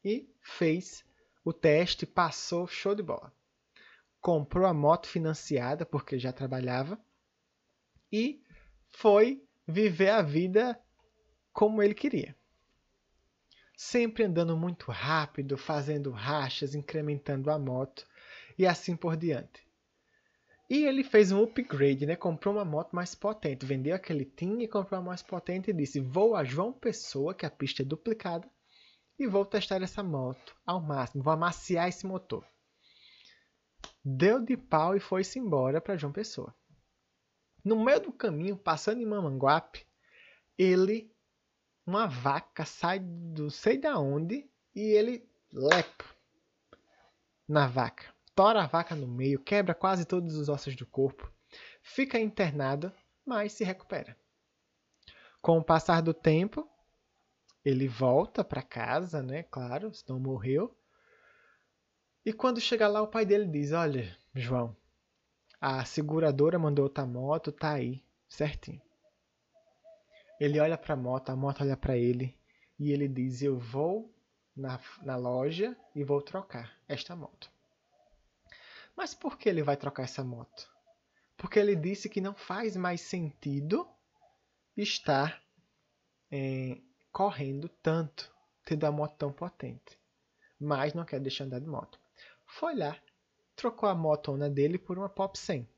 e fez o teste, passou, show de bola. Comprou a moto financiada, porque já trabalhava, e foi viver a vida como ele queria sempre andando muito rápido, fazendo rachas, incrementando a moto e assim por diante. E ele fez um upgrade, né? Comprou uma moto mais potente, vendeu aquele tinha e comprou uma mais potente e disse: "Vou a João Pessoa, que a pista é duplicada, e vou testar essa moto ao máximo, vou amaciar esse motor". Deu de pau e foi-se embora para João Pessoa. No meio do caminho, passando em Mamanguape, ele uma vaca sai do sei da onde e ele lepa na vaca. Tora a vaca no meio, quebra quase todos os ossos do corpo, fica internado, mas se recupera. Com o passar do tempo, ele volta para casa, né? Claro, senão morreu. E quando chega lá, o pai dele diz: Olha, João, a seguradora mandou outra moto, tá aí, certinho. Ele olha para a moto, a moto olha para ele e ele diz: Eu vou na, na loja e vou trocar esta moto. Mas por que ele vai trocar essa moto? Porque ele disse que não faz mais sentido estar é, correndo tanto, tendo a moto tão potente. Mas não quer deixar andar de moto. Foi lá, trocou a motona dele por uma Pop 100.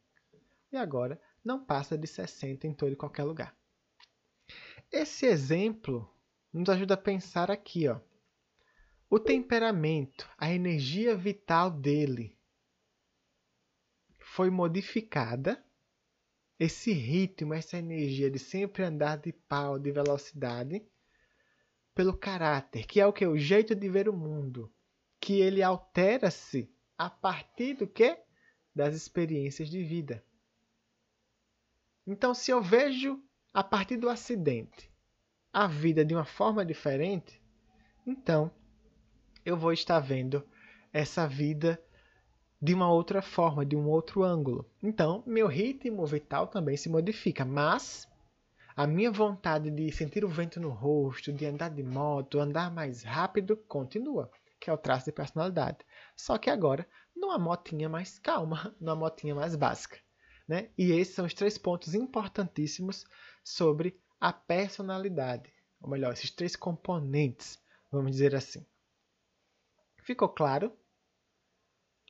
E agora não passa de 60 em todo e qualquer lugar. Esse exemplo nos ajuda a pensar aqui, ó. O temperamento, a energia vital dele foi modificada. Esse ritmo, essa energia de sempre andar de pau, de velocidade, pelo caráter, que é o que? O jeito de ver o mundo. Que ele altera-se a partir do que? Das experiências de vida. Então, se eu vejo a partir do acidente a vida de uma forma diferente, então eu vou estar vendo essa vida de uma outra forma, de um outro ângulo. Então, meu ritmo vital também se modifica, mas a minha vontade de sentir o vento no rosto, de andar de moto, andar mais rápido, continua, que é o traço de personalidade. Só que agora, numa motinha mais calma, numa motinha mais básica. Né? E esses são os três pontos importantíssimos sobre a personalidade. Ou melhor, esses três componentes, vamos dizer assim. Ficou claro?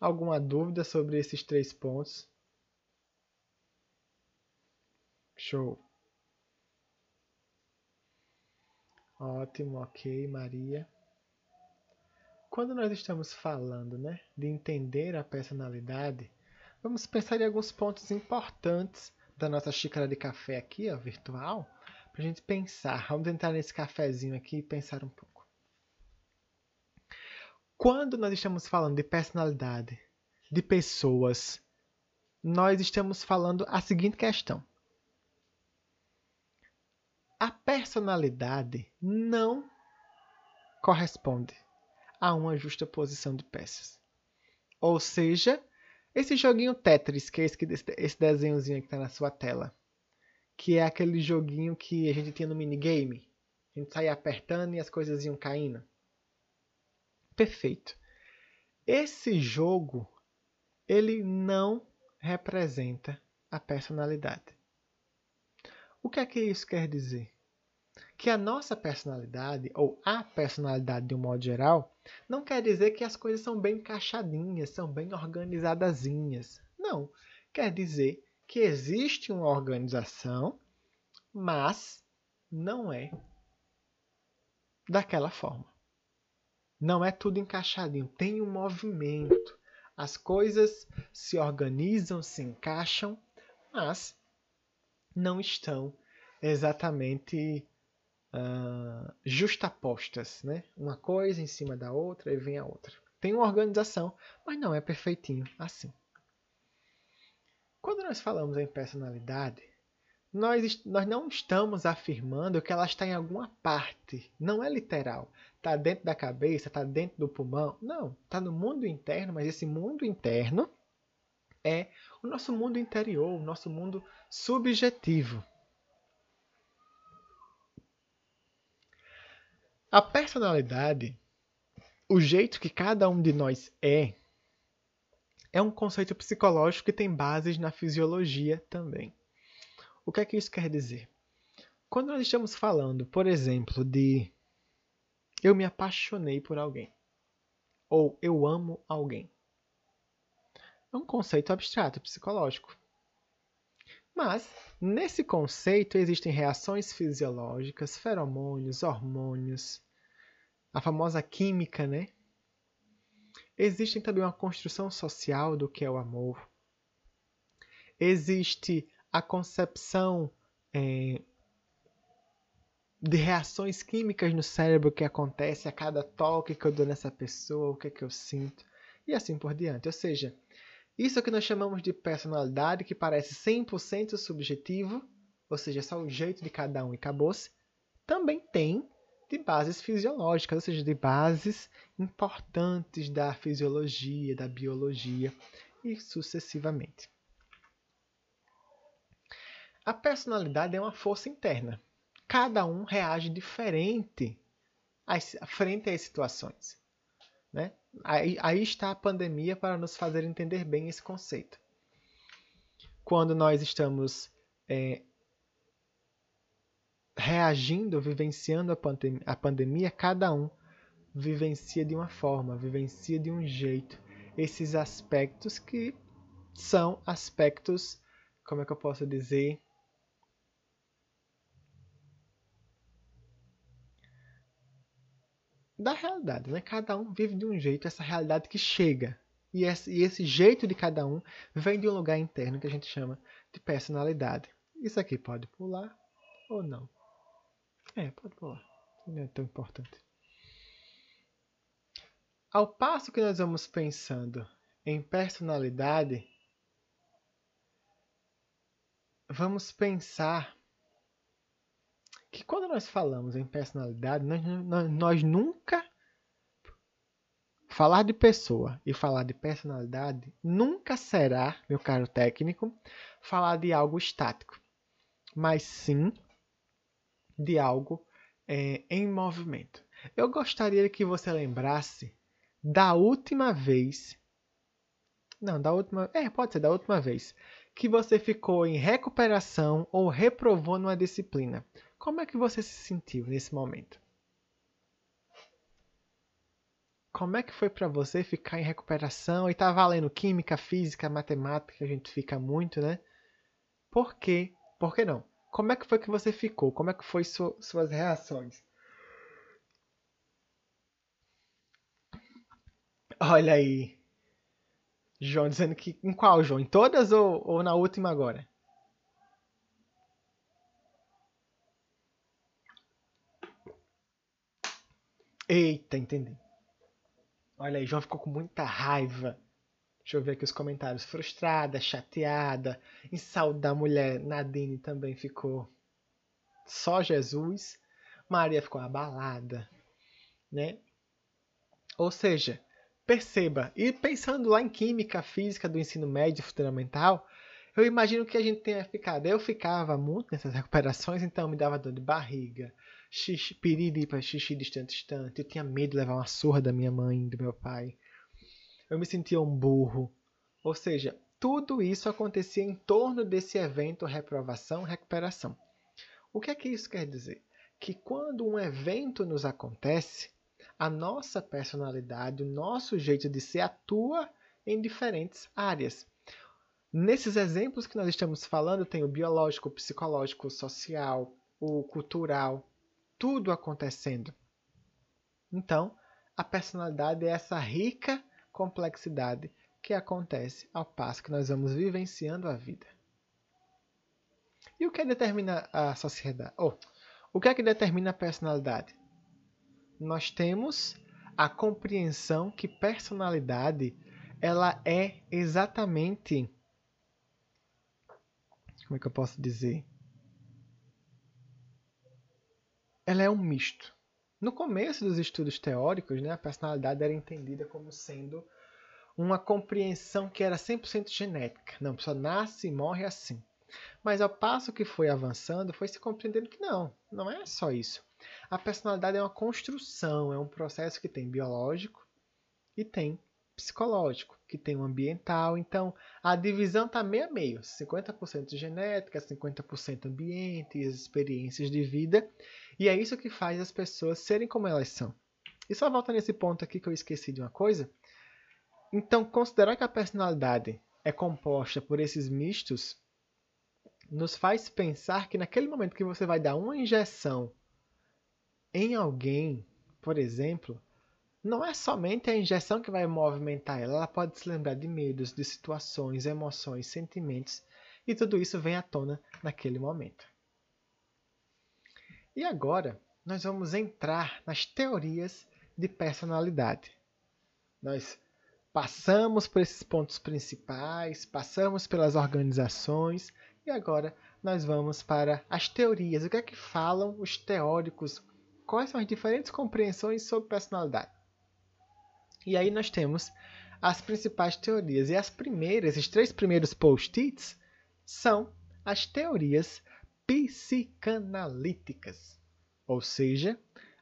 Alguma dúvida sobre esses três pontos? Show. Ótimo, ok, Maria. Quando nós estamos falando né, de entender a personalidade, vamos pensar em alguns pontos importantes da nossa xícara de café aqui, ó, virtual, para a gente pensar. Vamos entrar nesse cafezinho aqui e pensar um pouco. quando nós estamos falando de personalidade, de pessoas, nós estamos falando a seguinte questão. A personalidade não corresponde a uma justa posição de peças. Ou seja, esse joguinho Tetris, que é esse, esse desenhozinho que está na sua tela, que é aquele joguinho que a gente tinha no minigame, a gente saía apertando e as coisas iam caindo. Perfeito. Esse jogo, ele não representa a personalidade. O que é que isso quer dizer? Que a nossa personalidade, ou a personalidade de um modo geral, não quer dizer que as coisas são bem encaixadinhas, são bem organizadazinhas. Não. Quer dizer que existe uma organização, mas não é daquela forma. Não é tudo encaixadinho, tem um movimento. As coisas se organizam, se encaixam, mas não estão exatamente uh, justapostas, né? Uma coisa em cima da outra e vem a outra. Tem uma organização, mas não é perfeitinho assim. Quando nós falamos em personalidade, nós, nós não estamos afirmando que ela está em alguma parte. Não é literal. Está dentro da cabeça, está dentro do pulmão. Não, está no mundo interno, mas esse mundo interno é o nosso mundo interior, o nosso mundo subjetivo. A personalidade, o jeito que cada um de nós é, é um conceito psicológico que tem bases na fisiologia também. O que é que isso quer dizer? Quando nós estamos falando, por exemplo, de eu me apaixonei por alguém ou eu amo alguém, é um conceito abstrato, psicológico. Mas, nesse conceito, existem reações fisiológicas, feromônios, hormônios, a famosa química, né? Existe também uma construção social do que é o amor. Existe a concepção é, de reações químicas no cérebro que acontece a cada toque que eu dou nessa pessoa, o que, é que eu sinto, e assim por diante. Ou seja, isso que nós chamamos de personalidade, que parece 100% subjetivo, ou seja, só o jeito de cada um e acabou-se, também tem de bases fisiológicas, ou seja, de bases importantes da fisiologia, da biologia e sucessivamente. A personalidade é uma força interna. Cada um reage diferente frente às situações. Né? Aí, aí está a pandemia para nos fazer entender bem esse conceito. Quando nós estamos é, reagindo, vivenciando a, pandem a pandemia, cada um vivencia de uma forma, vivencia de um jeito esses aspectos que são aspectos, como é que eu posso dizer, da realidade, né? Cada um vive de um jeito, essa realidade que chega. E esse, e esse jeito de cada um vem de um lugar interno que a gente chama de personalidade. Isso aqui pode pular ou não. É, pode pular. Não é tão importante. Ao passo que nós vamos pensando em personalidade, vamos pensar que quando nós falamos em personalidade, nós, nós nunca. Falar de pessoa e falar de personalidade nunca será, meu caro técnico, falar de algo estático, mas sim de algo é, em movimento. Eu gostaria que você lembrasse da última vez. Não, da última. É, pode ser da última vez. Que você ficou em recuperação ou reprovou numa disciplina. Como é que você se sentiu nesse momento? Como é que foi para você ficar em recuperação e tá valendo química, física, matemática, a gente fica muito, né? Por quê? Por que não? Como é que foi que você ficou? Como é que foi su suas reações? Olha aí. João dizendo que. Em qual, João? Em todas ou, ou na última agora? Eita, entendi. Olha aí, João ficou com muita raiva. Deixa eu ver aqui os comentários. Frustrada, chateada. Em saúde da mulher, Nadine também ficou. Só Jesus. Maria ficou abalada. Né? Ou seja, perceba, e pensando lá em química, física do ensino médio fundamental, eu imagino que a gente tenha ficado. Eu ficava muito nessas recuperações, então me dava dor de barriga, xixi, piriri para xixi distante, distante. Eu tinha medo de levar uma surra da minha mãe, do meu pai eu me sentia um burro. Ou seja, tudo isso acontecia em torno desse evento reprovação, recuperação. O que é que isso quer dizer? Que quando um evento nos acontece, a nossa personalidade, o nosso jeito de ser atua em diferentes áreas. Nesses exemplos que nós estamos falando, tem o biológico, o psicológico, o social, o cultural, tudo acontecendo. Então, a personalidade é essa rica complexidade que acontece ao passo que nós vamos vivenciando a vida. E o que determina a sociedade? Oh, o que é que determina a personalidade? Nós temos a compreensão que personalidade ela é exatamente como é que eu posso dizer? Ela é um misto. No começo dos estudos teóricos, né, a personalidade era entendida como sendo uma compreensão que era 100% genética. Não, a pessoa nasce e morre assim. Mas ao passo que foi avançando, foi se compreendendo que não, não é só isso. A personalidade é uma construção, é um processo que tem biológico e tem psicológico, que tem um ambiental. Então, a divisão está meio a meio: 50% genética, 50% ambiente, as experiências de vida. E é isso que faz as pessoas serem como elas são. E só volta nesse ponto aqui que eu esqueci de uma coisa. Então, considerar que a personalidade é composta por esses mistos nos faz pensar que naquele momento que você vai dar uma injeção em alguém, por exemplo, não é somente a injeção que vai movimentar ela, ela pode se lembrar de medos, de situações, emoções, sentimentos, e tudo isso vem à tona naquele momento. E agora nós vamos entrar nas teorias de personalidade. Nós passamos por esses pontos principais, passamos pelas organizações e agora nós vamos para as teorias. O que é que falam os teóricos? Quais são as diferentes compreensões sobre personalidade? E aí nós temos as principais teorias. E as primeiras, esses três primeiros post-its, são as teorias psicanalíticas, ou seja,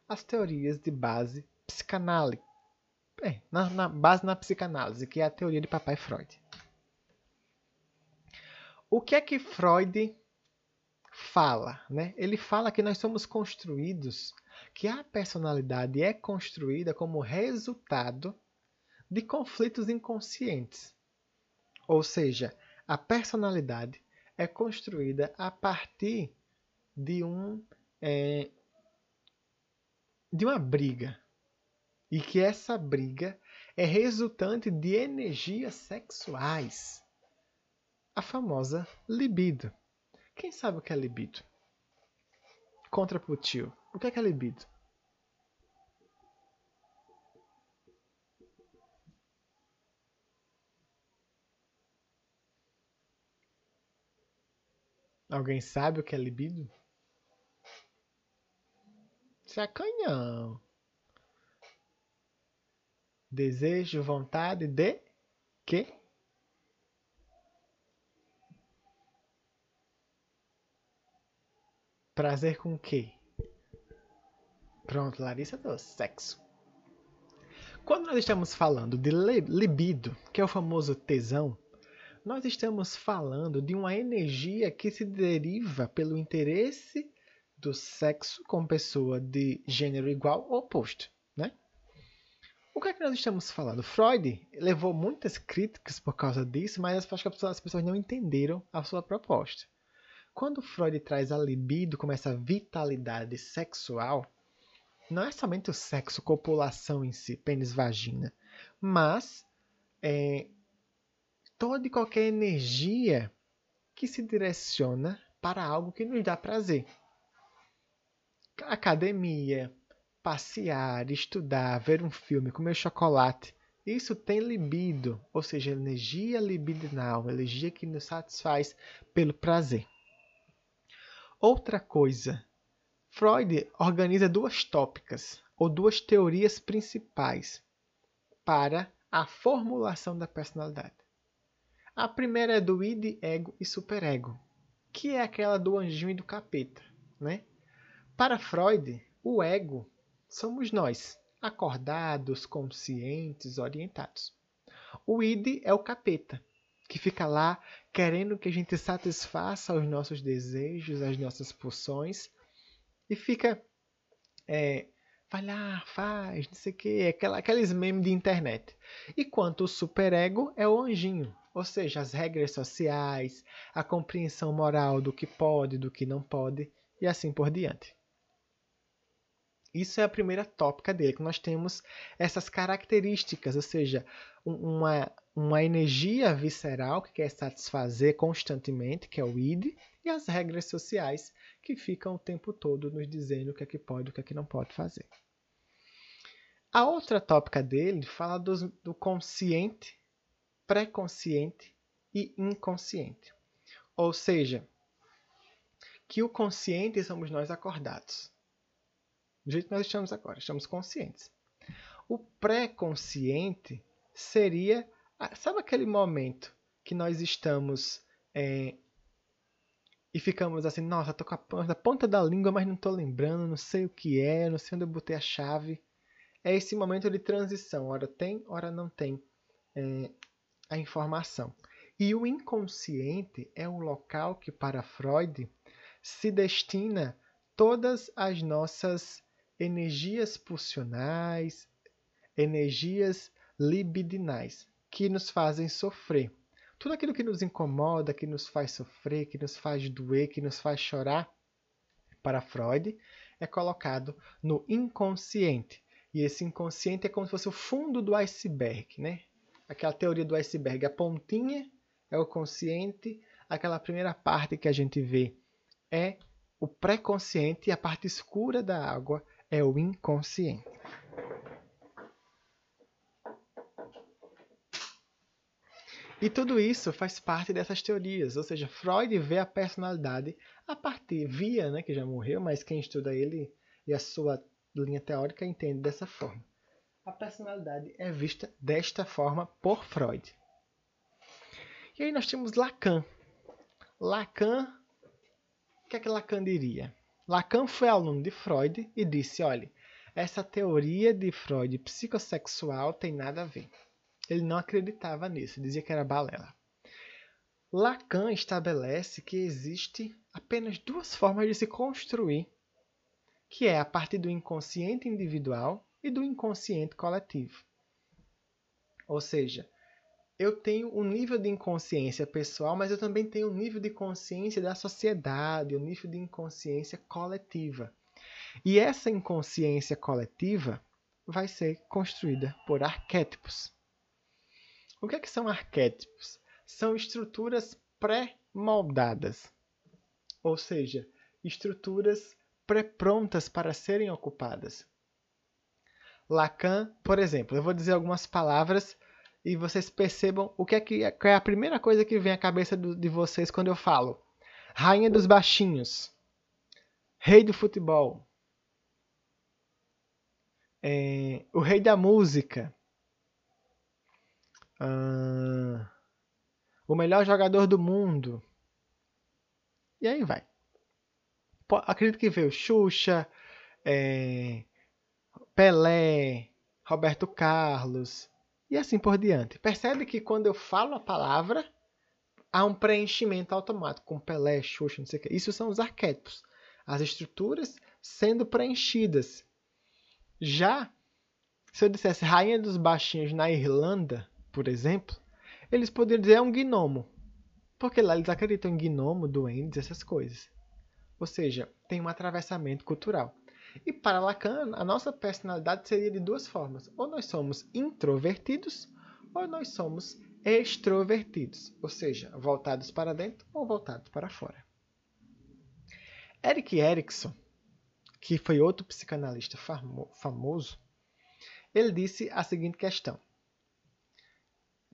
as teorias de base psicanálise, é, na, na, base na psicanálise, que é a teoria de papai Freud. O que é que Freud fala? Né? Ele fala que nós somos construídos, que a personalidade é construída como resultado de conflitos inconscientes. Ou seja, a personalidade é construída a partir de um é, de uma briga e que essa briga é resultante de energias sexuais, a famosa libido. Quem sabe o que é libido? Contra pro tio. O que é, que é libido? Alguém sabe o que é libido? Sacanhão. Desejo, vontade de quê? Prazer com o quê? Pronto, Larissa do sexo. Quando nós estamos falando de libido, que é o famoso tesão, nós estamos falando de uma energia que se deriva pelo interesse do sexo com pessoa de gênero igual ou oposto, né? O que é que nós estamos falando? Freud levou muitas críticas por causa disso, mas acho que as pessoas não entenderam a sua proposta. Quando Freud traz a libido como essa vitalidade sexual, não é somente o sexo, copulação em si, pênis, vagina, mas é, toda e qualquer energia que se direciona para algo que nos dá prazer. Academia, passear, estudar, ver um filme, comer chocolate, isso tem libido, ou seja, energia libidinal, energia que nos satisfaz pelo prazer. Outra coisa, Freud organiza duas tópicas ou duas teorias principais para a formulação da personalidade. A primeira é do id, ego e superego, que é aquela do anjinho e do capeta, né? Para Freud, o ego somos nós, acordados, conscientes, orientados. O id é o capeta, que fica lá querendo que a gente satisfaça os nossos desejos, as nossas pulsões, e fica. É, vai lá, faz, não sei o que, aquela, aqueles memes de internet. Enquanto o superego é o anjinho, ou seja, as regras sociais, a compreensão moral do que pode, do que não pode, e assim por diante. Isso é a primeira tópica dele, que nós temos essas características, ou seja, uma, uma energia visceral que quer satisfazer constantemente, que é o id, e as regras sociais que ficam o tempo todo nos dizendo o que é que pode e o que é que não pode fazer. A outra tópica dele fala do, do consciente, pré-consciente e inconsciente. Ou seja, que o consciente somos nós acordados do jeito que nós estamos agora, estamos conscientes. O pré-consciente seria, sabe aquele momento que nós estamos é, e ficamos assim, nossa, tô com a ponta, da língua, mas não estou lembrando, não sei o que é, não sei onde eu botei a chave. É esse momento de transição, hora tem, hora não tem é, a informação. E o inconsciente é o local que, para Freud, se destina todas as nossas energias pulsionais, energias libidinais, que nos fazem sofrer. Tudo aquilo que nos incomoda, que nos faz sofrer, que nos faz doer, que nos faz chorar, para Freud, é colocado no inconsciente. E esse inconsciente é como se fosse o fundo do iceberg, né? Aquela teoria do iceberg, a pontinha é o consciente, aquela primeira parte que a gente vê é o pré-consciente e a parte escura da água é o inconsciente. E tudo isso faz parte dessas teorias, ou seja, Freud vê a personalidade a partir, via, né, que já morreu, mas quem estuda ele e a sua linha teórica entende dessa forma. A personalidade é vista desta forma por Freud. E aí nós temos Lacan. Lacan, o que é que Lacan diria? Lacan foi aluno de Freud e disse: olha, essa teoria de Freud psicossexual tem nada a ver. Ele não acreditava nisso, dizia que era balela. Lacan estabelece que existe apenas duas formas de se construir, que é a partir do inconsciente individual e do inconsciente coletivo. Ou seja, eu tenho um nível de inconsciência pessoal, mas eu também tenho um nível de consciência da sociedade, um nível de inconsciência coletiva. E essa inconsciência coletiva vai ser construída por arquétipos. O que, é que são arquétipos? São estruturas pré-moldadas, ou seja, estruturas pré-prontas para serem ocupadas. Lacan, por exemplo, eu vou dizer algumas palavras e vocês percebam o que é, que é a primeira coisa que vem à cabeça de vocês quando eu falo. Rainha dos baixinhos. Rei do futebol. É, o rei da música. Ah, o melhor jogador do mundo. E aí vai. Acredito que veio Xuxa, é, Pelé, Roberto Carlos, e assim por diante. Percebe que quando eu falo a palavra, há um preenchimento automático, com Pelé, Xuxa, não sei o que. Isso são os arquétipos, as estruturas sendo preenchidas. Já, se eu dissesse Rainha dos Baixinhos na Irlanda, por exemplo, eles poderiam dizer é um gnomo. Porque lá eles acreditam em gnomo, duendes, essas coisas. Ou seja, tem um atravessamento cultural. E para Lacan, a nossa personalidade seria de duas formas. Ou nós somos introvertidos, ou nós somos extrovertidos, ou seja, voltados para dentro ou voltados para fora. Eric Erikson, que foi outro psicanalista famoso, ele disse a seguinte questão: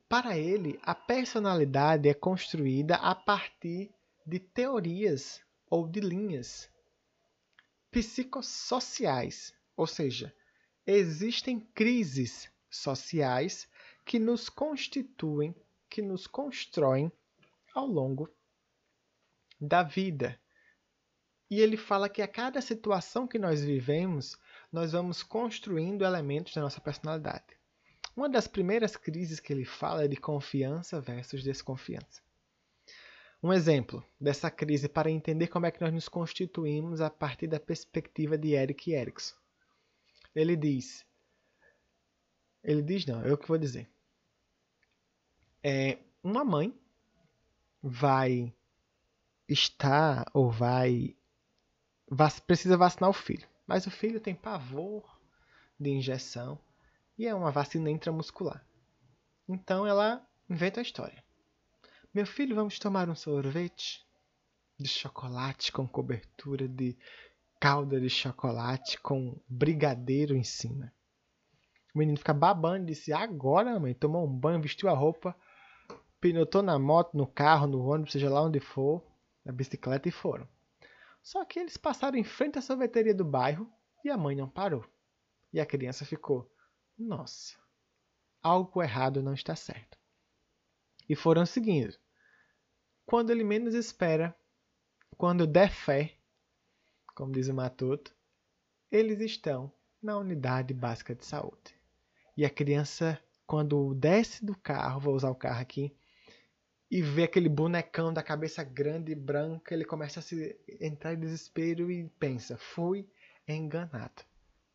Para ele, a personalidade é construída a partir de teorias ou de linhas psicossociais, ou seja, existem crises sociais que nos constituem, que nos constroem ao longo da vida. E ele fala que a cada situação que nós vivemos, nós vamos construindo elementos da nossa personalidade. Uma das primeiras crises que ele fala é de confiança versus desconfiança. Um exemplo dessa crise para entender como é que nós nos constituímos a partir da perspectiva de Eric Erickson. Ele diz, ele diz não, eu que vou dizer. É, uma mãe vai estar ou vai precisa vacinar o filho, mas o filho tem pavor de injeção e é uma vacina intramuscular. Então ela inventa a história. Meu filho, vamos tomar um sorvete de chocolate com cobertura de calda de chocolate com brigadeiro em cima. O menino fica babando e disse: Agora, mãe, tomou um banho, vestiu a roupa, pilotou na moto, no carro, no ônibus, seja lá onde for, na bicicleta e foram. Só que eles passaram em frente à sorveteria do bairro e a mãe não parou. E a criança ficou: Nossa, algo errado não está certo e foram seguindo. Quando ele menos espera, quando der fé, como diz o Matuto, eles estão na unidade básica de saúde. E a criança, quando desce do carro, vou usar o carro aqui, e vê aquele bonecão da cabeça grande e branca, ele começa a se entrar em desespero e pensa: fui enganado,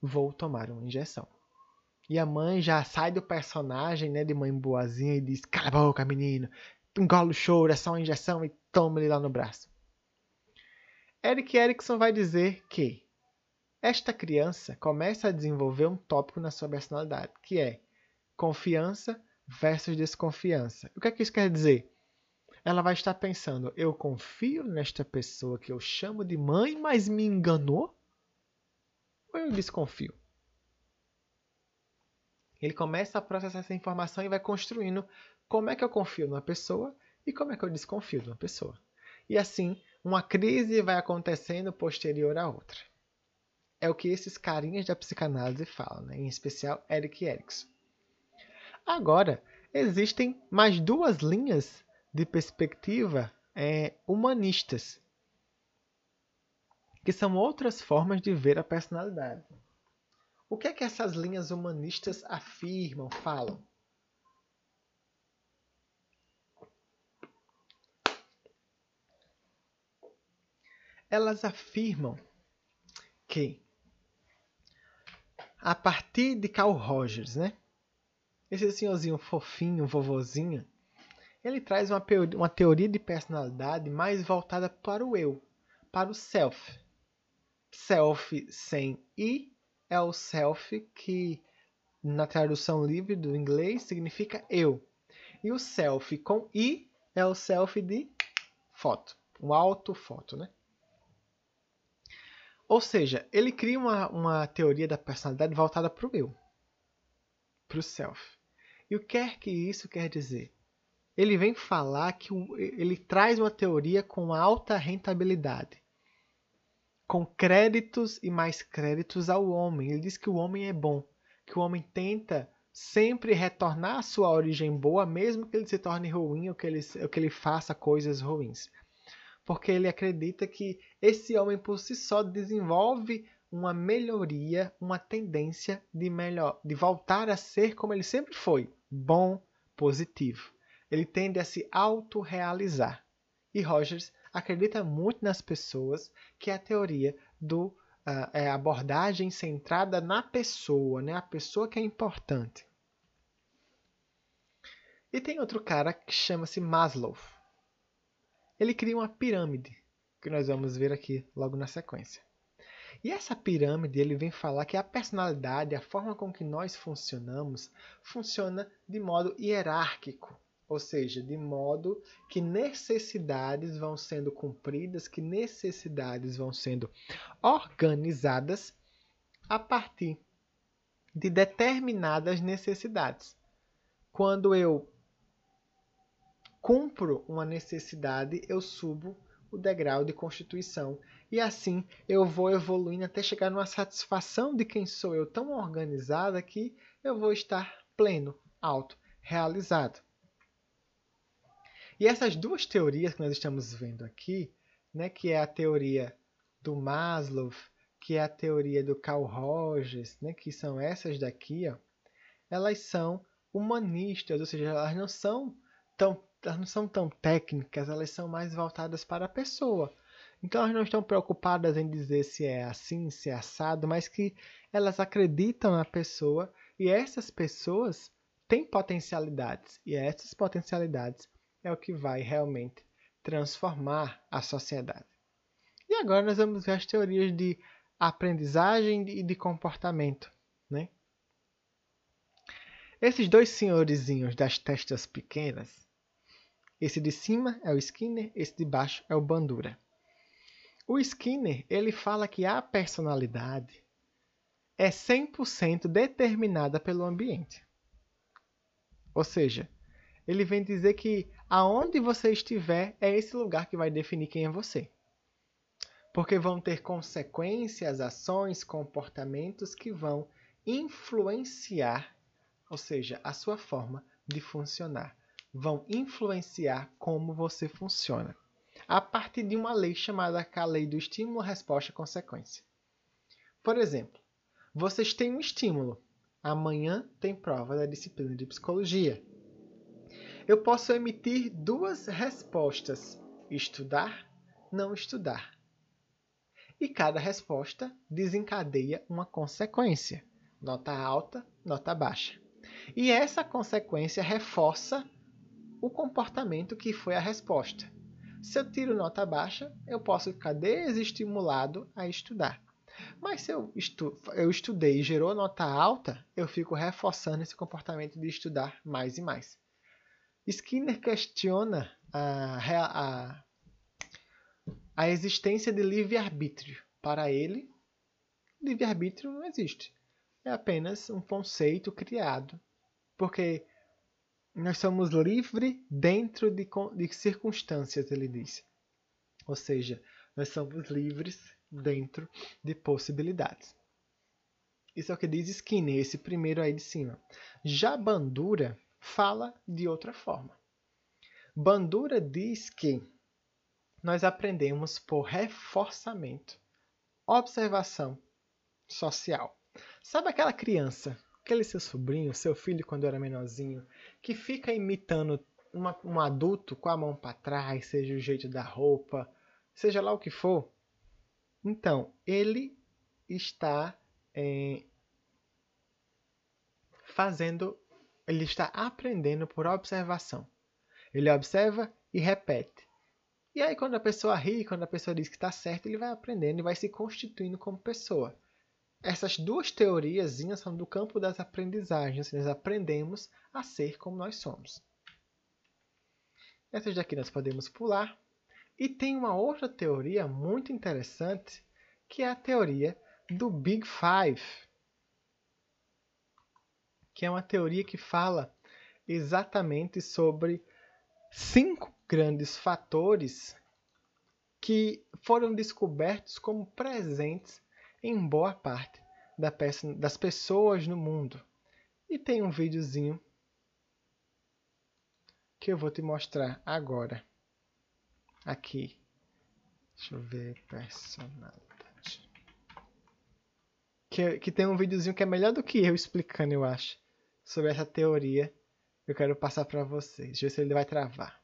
vou tomar uma injeção. E a mãe já sai do personagem, né, de mãe boazinha e diz: Cala a boca, menino, engole o choro, é só uma injeção e toma ele lá no braço. Eric Erickson vai dizer que esta criança começa a desenvolver um tópico na sua personalidade, que é confiança versus desconfiança. O que é que isso quer dizer? Ela vai estar pensando: eu confio nesta pessoa que eu chamo de mãe, mas me enganou? Ou eu desconfio? Ele começa a processar essa informação e vai construindo como é que eu confio numa pessoa e como é que eu desconfio de uma pessoa. E assim, uma crise vai acontecendo posterior à outra. É o que esses carinhas da psicanálise falam, né? em especial Eric Erickson. Agora, existem mais duas linhas de perspectiva é, humanistas, que são outras formas de ver a personalidade. O que é que essas linhas humanistas afirmam, falam? Elas afirmam que a partir de Carl Rogers, né? Esse senhorzinho fofinho, vovozinho, ele traz uma, uma teoria de personalidade mais voltada para o eu, para o self. Self sem i é o self, que na tradução livre do inglês significa eu. E o self com i é o self de foto, um autofoto, né? Ou seja, ele cria uma, uma teoria da personalidade voltada para o eu, para o self. E o que é que isso quer dizer? Ele vem falar que ele traz uma teoria com alta rentabilidade com créditos e mais créditos ao homem. Ele diz que o homem é bom, que o homem tenta sempre retornar à sua origem boa, mesmo que ele se torne ruim ou que ele, ou que ele faça coisas ruins. Porque ele acredita que esse homem por si só desenvolve uma melhoria, uma tendência de melhor, de voltar a ser como ele sempre foi, bom, positivo. Ele tende a se autorrealizar. E Rogers acredita muito nas pessoas, que é a teoria do uh, é abordagem centrada na pessoa, né? A pessoa que é importante. E tem outro cara que chama-se Maslow. Ele cria uma pirâmide, que nós vamos ver aqui logo na sequência. E essa pirâmide ele vem falar que a personalidade, a forma com que nós funcionamos, funciona de modo hierárquico. Ou seja, de modo que necessidades vão sendo cumpridas, que necessidades vão sendo organizadas a partir de determinadas necessidades. Quando eu cumpro uma necessidade, eu subo o degrau de constituição. E assim eu vou evoluindo até chegar numa satisfação de quem sou eu tão organizada que eu vou estar pleno, auto, realizado. E essas duas teorias que nós estamos vendo aqui, né, que é a teoria do Maslow, que é a teoria do Carl Rogers, né, que são essas daqui, ó, elas são humanistas, ou seja, elas não são tão elas não são tão técnicas, elas são mais voltadas para a pessoa. Então elas não estão preocupadas em dizer se é assim, se é assado, mas que elas acreditam na pessoa e essas pessoas têm potencialidades e essas potencialidades é o que vai realmente transformar a sociedade. E agora nós vamos ver as teorias de aprendizagem e de comportamento. Né? Esses dois senhorizinhos das testas pequenas, esse de cima é o Skinner, esse de baixo é o Bandura. O Skinner ele fala que a personalidade é 100% determinada pelo ambiente. Ou seja, ele vem dizer que aonde você estiver é esse lugar que vai definir quem é você. Porque vão ter consequências, ações, comportamentos que vão influenciar, ou seja, a sua forma de funcionar. Vão influenciar como você funciona. A partir de uma lei chamada a lei do estímulo, resposta, consequência. Por exemplo, vocês têm um estímulo. Amanhã tem prova da disciplina de psicologia eu posso emitir duas respostas: estudar, não estudar. E cada resposta desencadeia uma consequência: nota alta, nota baixa. E essa consequência reforça o comportamento que foi a resposta. Se eu tiro nota baixa, eu posso ficar desestimulado a estudar. Mas se eu, estu eu estudei e gerou nota alta, eu fico reforçando esse comportamento de estudar mais e mais. Skinner questiona a, a, a existência de livre-arbítrio. Para ele, livre-arbítrio não existe. É apenas um conceito criado. Porque nós somos livres dentro de, de circunstâncias, ele diz. Ou seja, nós somos livres dentro de possibilidades. Isso é o que diz Skinner, esse primeiro aí de cima. Já Bandura fala de outra forma. Bandura diz que nós aprendemos por reforçamento, observação social. Sabe aquela criança, aquele seu sobrinho, seu filho quando era menorzinho, que fica imitando uma, um adulto com a mão para trás, seja o jeito da roupa, seja lá o que for? Então, ele está é, fazendo ele está aprendendo por observação. Ele observa e repete. E aí, quando a pessoa ri, quando a pessoa diz que está certo, ele vai aprendendo e vai se constituindo como pessoa. Essas duas teorias são do campo das aprendizagens. Nós aprendemos a ser como nós somos. Essas daqui nós podemos pular. E tem uma outra teoria muito interessante, que é a teoria do Big Five que é uma teoria que fala exatamente sobre cinco grandes fatores que foram descobertos como presentes em boa parte das pessoas no mundo. E tem um videozinho que eu vou te mostrar agora. Aqui. Deixa eu ver. Personalidade. Que, que tem um videozinho que é melhor do que eu explicando, eu acho sobre essa teoria que eu quero passar para vocês. Deixa eu ver se ele vai travar.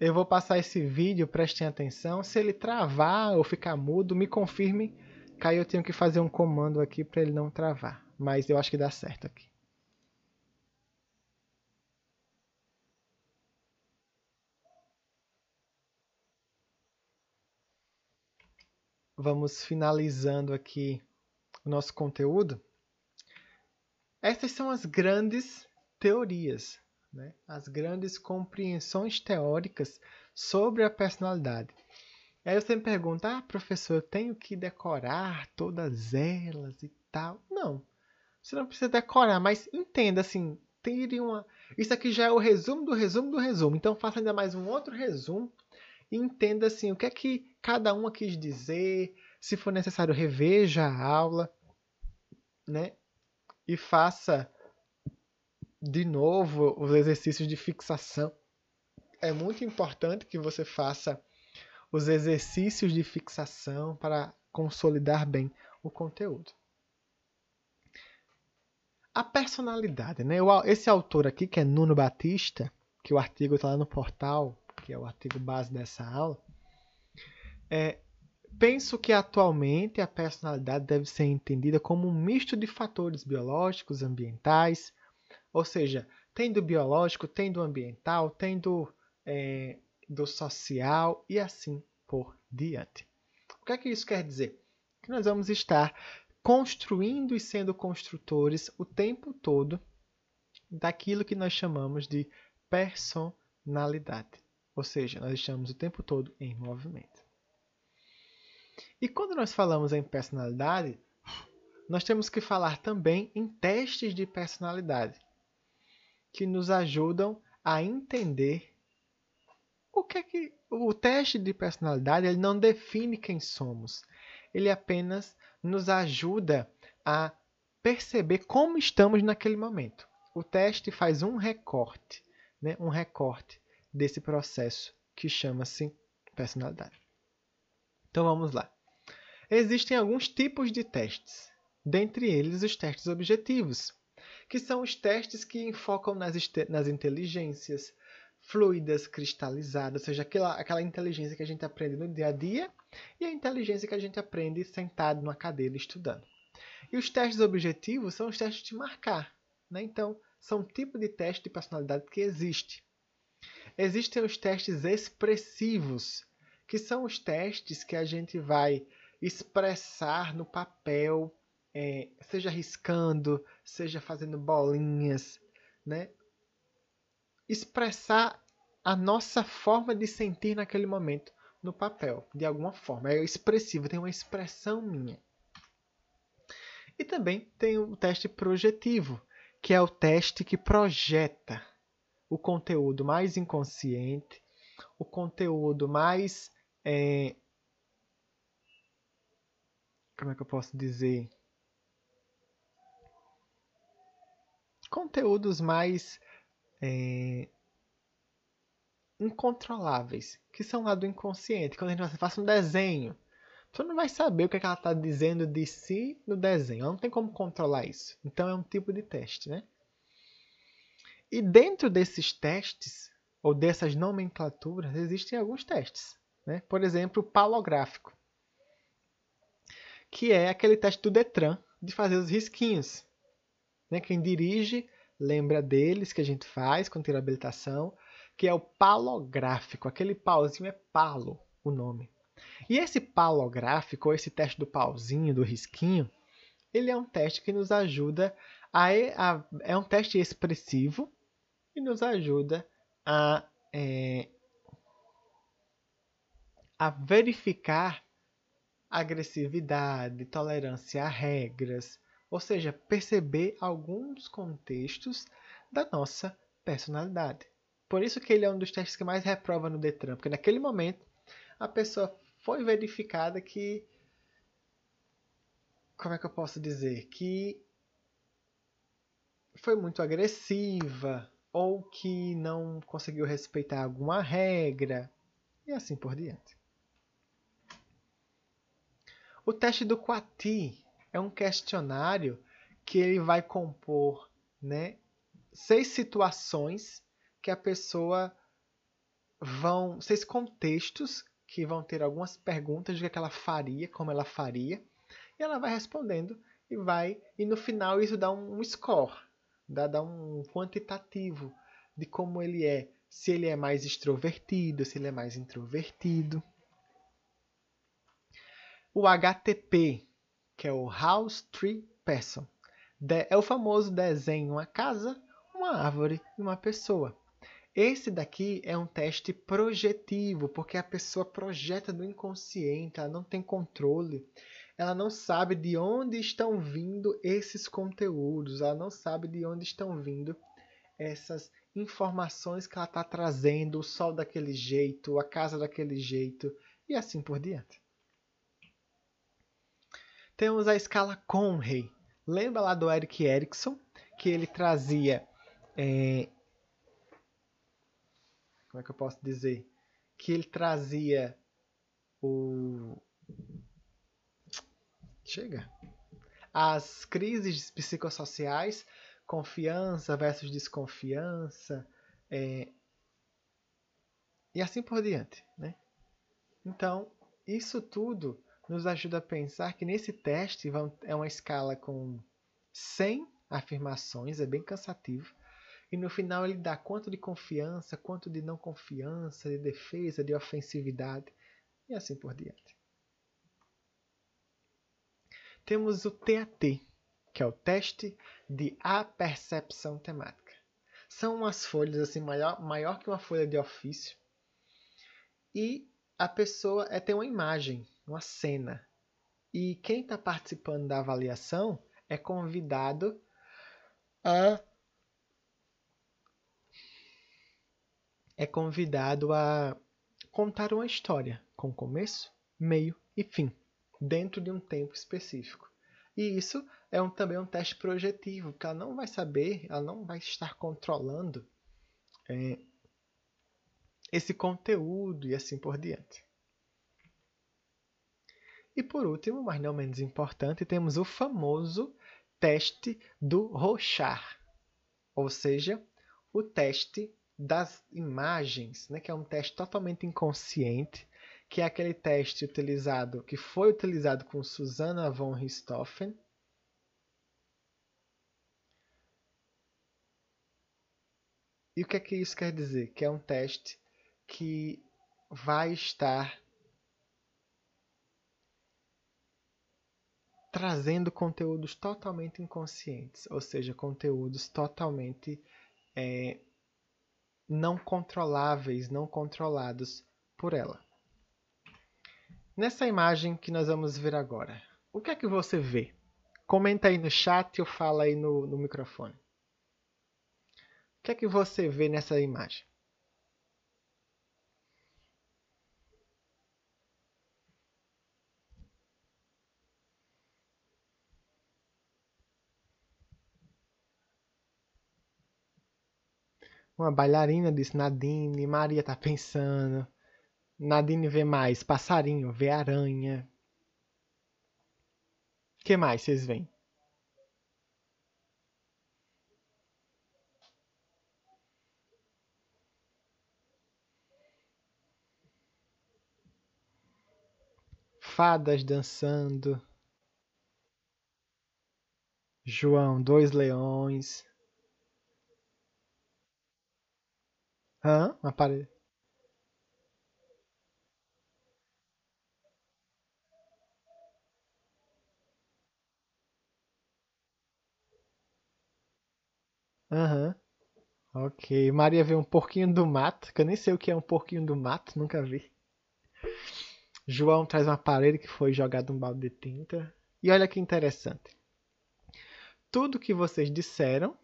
Eu vou passar esse vídeo, prestem atenção. Se ele travar ou ficar mudo, me confirme que aí eu tenho que fazer um comando aqui para ele não travar. Mas eu acho que dá certo aqui. Vamos finalizando aqui o nosso conteúdo. Essas são as grandes teorias, né? as grandes compreensões teóricas sobre a personalidade. Aí você me pergunta, ah, professor, eu tenho que decorar todas elas e tal. Não, você não precisa decorar, mas entenda assim, tire uma. Isso aqui já é o resumo do resumo do resumo. Então faça ainda mais um outro resumo e entenda assim o que é que cada uma quis dizer. Se for necessário, reveja a aula, né? E faça de novo os exercícios de fixação. É muito importante que você faça os exercícios de fixação para consolidar bem o conteúdo. A personalidade, né? Esse autor aqui, que é Nuno Batista, que o artigo está lá no portal, que é o artigo base dessa aula, é, penso que atualmente a personalidade deve ser entendida como um misto de fatores biológicos, ambientais, ou seja, tem do biológico, tem do ambiental, tem do, é, do social e assim por diante. O que é que isso quer dizer? Que nós vamos estar construindo e sendo construtores o tempo todo daquilo que nós chamamos de personalidade. Ou seja, nós estamos o tempo todo em movimento. E quando nós falamos em personalidade, nós temos que falar também em testes de personalidade, que nos ajudam a entender o que é que o teste de personalidade ele não define quem somos. Ele apenas nos ajuda a perceber como estamos naquele momento. O teste faz um recorte, né? um recorte desse processo que chama-se personalidade. Então vamos lá. Existem alguns tipos de testes, dentre eles os testes objetivos, que são os testes que enfocam nas, nas inteligências, fluidas, cristalizadas, ou seja, aquela, aquela inteligência que a gente aprende no dia a dia e a inteligência que a gente aprende sentado numa cadeira estudando. E os testes objetivos são os testes de marcar. Né? Então, são um tipo de teste de personalidade que existe. Existem os testes expressivos, que são os testes que a gente vai expressar no papel, é, seja riscando, seja fazendo bolinhas, né? expressar a nossa forma de sentir naquele momento no papel, de alguma forma. É expressivo, tem uma expressão minha. E também tem o teste projetivo, que é o teste que projeta o conteúdo mais inconsciente, o conteúdo mais. É... Como é que eu posso dizer? Conteúdos mais é, incontroláveis, que são lá do inconsciente. Quando a gente faz um desenho, você não vai saber o que, é que ela está dizendo de si no desenho. Ela não tem como controlar isso. Então é um tipo de teste, né? E dentro desses testes, ou dessas nomenclaturas, existem alguns testes. Né? Por exemplo, o palográfico, que é aquele teste do Detran de fazer os risquinhos. Né? Quem dirige lembra deles que a gente faz quando tem habilitação, que é o palográfico. Aquele pauzinho é palo, o nome. E esse palográfico, ou esse teste do pauzinho, do risquinho, ele é um teste que nos ajuda a, a é um teste expressivo e nos ajuda a é, a verificar agressividade, tolerância a regras, ou seja, perceber alguns contextos da nossa personalidade. Por isso que ele é um dos testes que mais reprova no Detran, porque naquele momento a pessoa foi verificada que como é que eu posso dizer? Que foi muito agressiva ou que não conseguiu respeitar alguma regra e assim por diante. O teste do Quati é um questionário que ele vai compor né, seis situações que a pessoa vão. seis contextos que vão ter algumas perguntas de que ela faria, como ela faria, e ela vai respondendo e vai. E no final isso dá um score, dá, dá um quantitativo de como ele é. Se ele é mais extrovertido, se ele é mais introvertido. o HTP, que é o House Tree Person. É o famoso desenho uma casa, uma árvore e uma pessoa. Esse daqui é um teste projetivo, porque a pessoa projeta do inconsciente, ela não tem controle, ela não sabe de onde estão vindo esses conteúdos, ela não sabe de onde estão vindo essas informações que ela está trazendo, o sol daquele jeito, a casa daquele jeito e assim por diante. Temos a escala Conway. Lembra lá do Eric Erickson, que ele trazia. É... Como é que eu posso dizer? Que ele trazia o. Chega! As crises psicossociais confiança versus desconfiança, é, e assim por diante. Né? Então, isso tudo nos ajuda a pensar que nesse teste é uma escala com 100 afirmações, é bem cansativo, e no final ele dá quanto de confiança, quanto de não confiança, de defesa, de ofensividade, e assim por diante. Temos o TAT, que é o teste de apercepção temática. São umas folhas assim maior, maior que uma folha de ofício e a pessoa é tem uma imagem, uma cena. E quem está participando da avaliação é convidado a é convidado a contar uma história com começo, meio e fim, dentro de um tempo específico. E isso é um, também um teste projetivo, porque ela não vai saber, ela não vai estar controlando é, esse conteúdo e assim por diante. E por último, mas não menos importante, temos o famoso teste do Rochar, ou seja, o teste das imagens, né, que é um teste totalmente inconsciente, que é aquele teste utilizado, que foi utilizado com Susanna von Richthofen, E o que é que isso quer dizer? Que é um teste que vai estar trazendo conteúdos totalmente inconscientes, ou seja, conteúdos totalmente é, não controláveis, não controlados por ela. Nessa imagem que nós vamos ver agora, o que é que você vê? Comenta aí no chat ou fala aí no, no microfone. O que é que você vê nessa imagem? Uma bailarina disse Nadine, Maria tá pensando. Nadine vê mais passarinho, vê aranha. O que mais vocês veem? fadas dançando. João, dois leões. Hã? Uma parede. Aham. Ok. Maria vê um porquinho do mato, que eu nem sei o que é um porquinho do mato, nunca vi. João traz uma parede que foi jogado um balde de tinta. E olha que interessante. Tudo que vocês disseram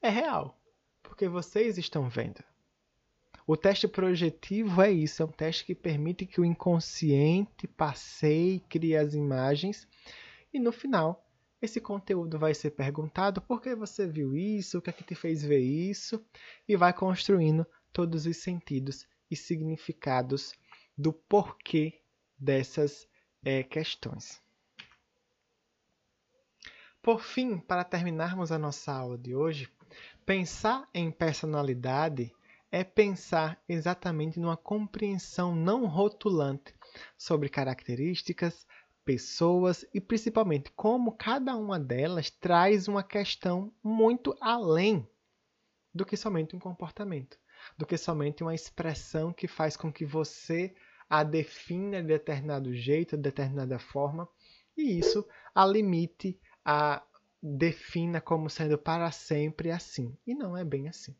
é real, porque vocês estão vendo. O teste projetivo é isso, é um teste que permite que o inconsciente passeie, crie as imagens e no final esse conteúdo vai ser perguntado por que você viu isso, o que é que te fez ver isso e vai construindo todos os sentidos e significados do porquê dessas é, questões. Por fim, para terminarmos a nossa aula de hoje, pensar em personalidade é pensar exatamente numa compreensão não rotulante sobre características, pessoas e principalmente como cada uma delas traz uma questão muito além do que somente um comportamento, do que somente uma expressão que faz com que você a defina de determinado jeito, de determinada forma, e isso a limite, a defina como sendo para sempre assim. E não é bem assim.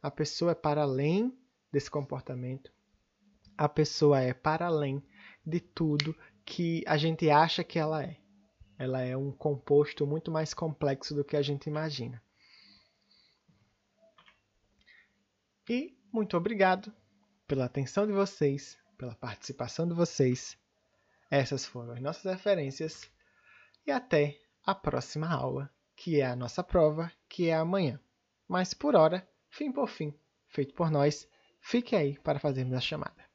A pessoa é para além desse comportamento, a pessoa é para além de tudo que a gente acha que ela é. Ela é um composto muito mais complexo do que a gente imagina. E muito obrigado pela atenção de vocês, pela participação de vocês. Essas foram as nossas referências e até a próxima aula, que é a nossa prova, que é amanhã. Mas por hora, fim por fim, feito por nós, fique aí para fazermos a chamada.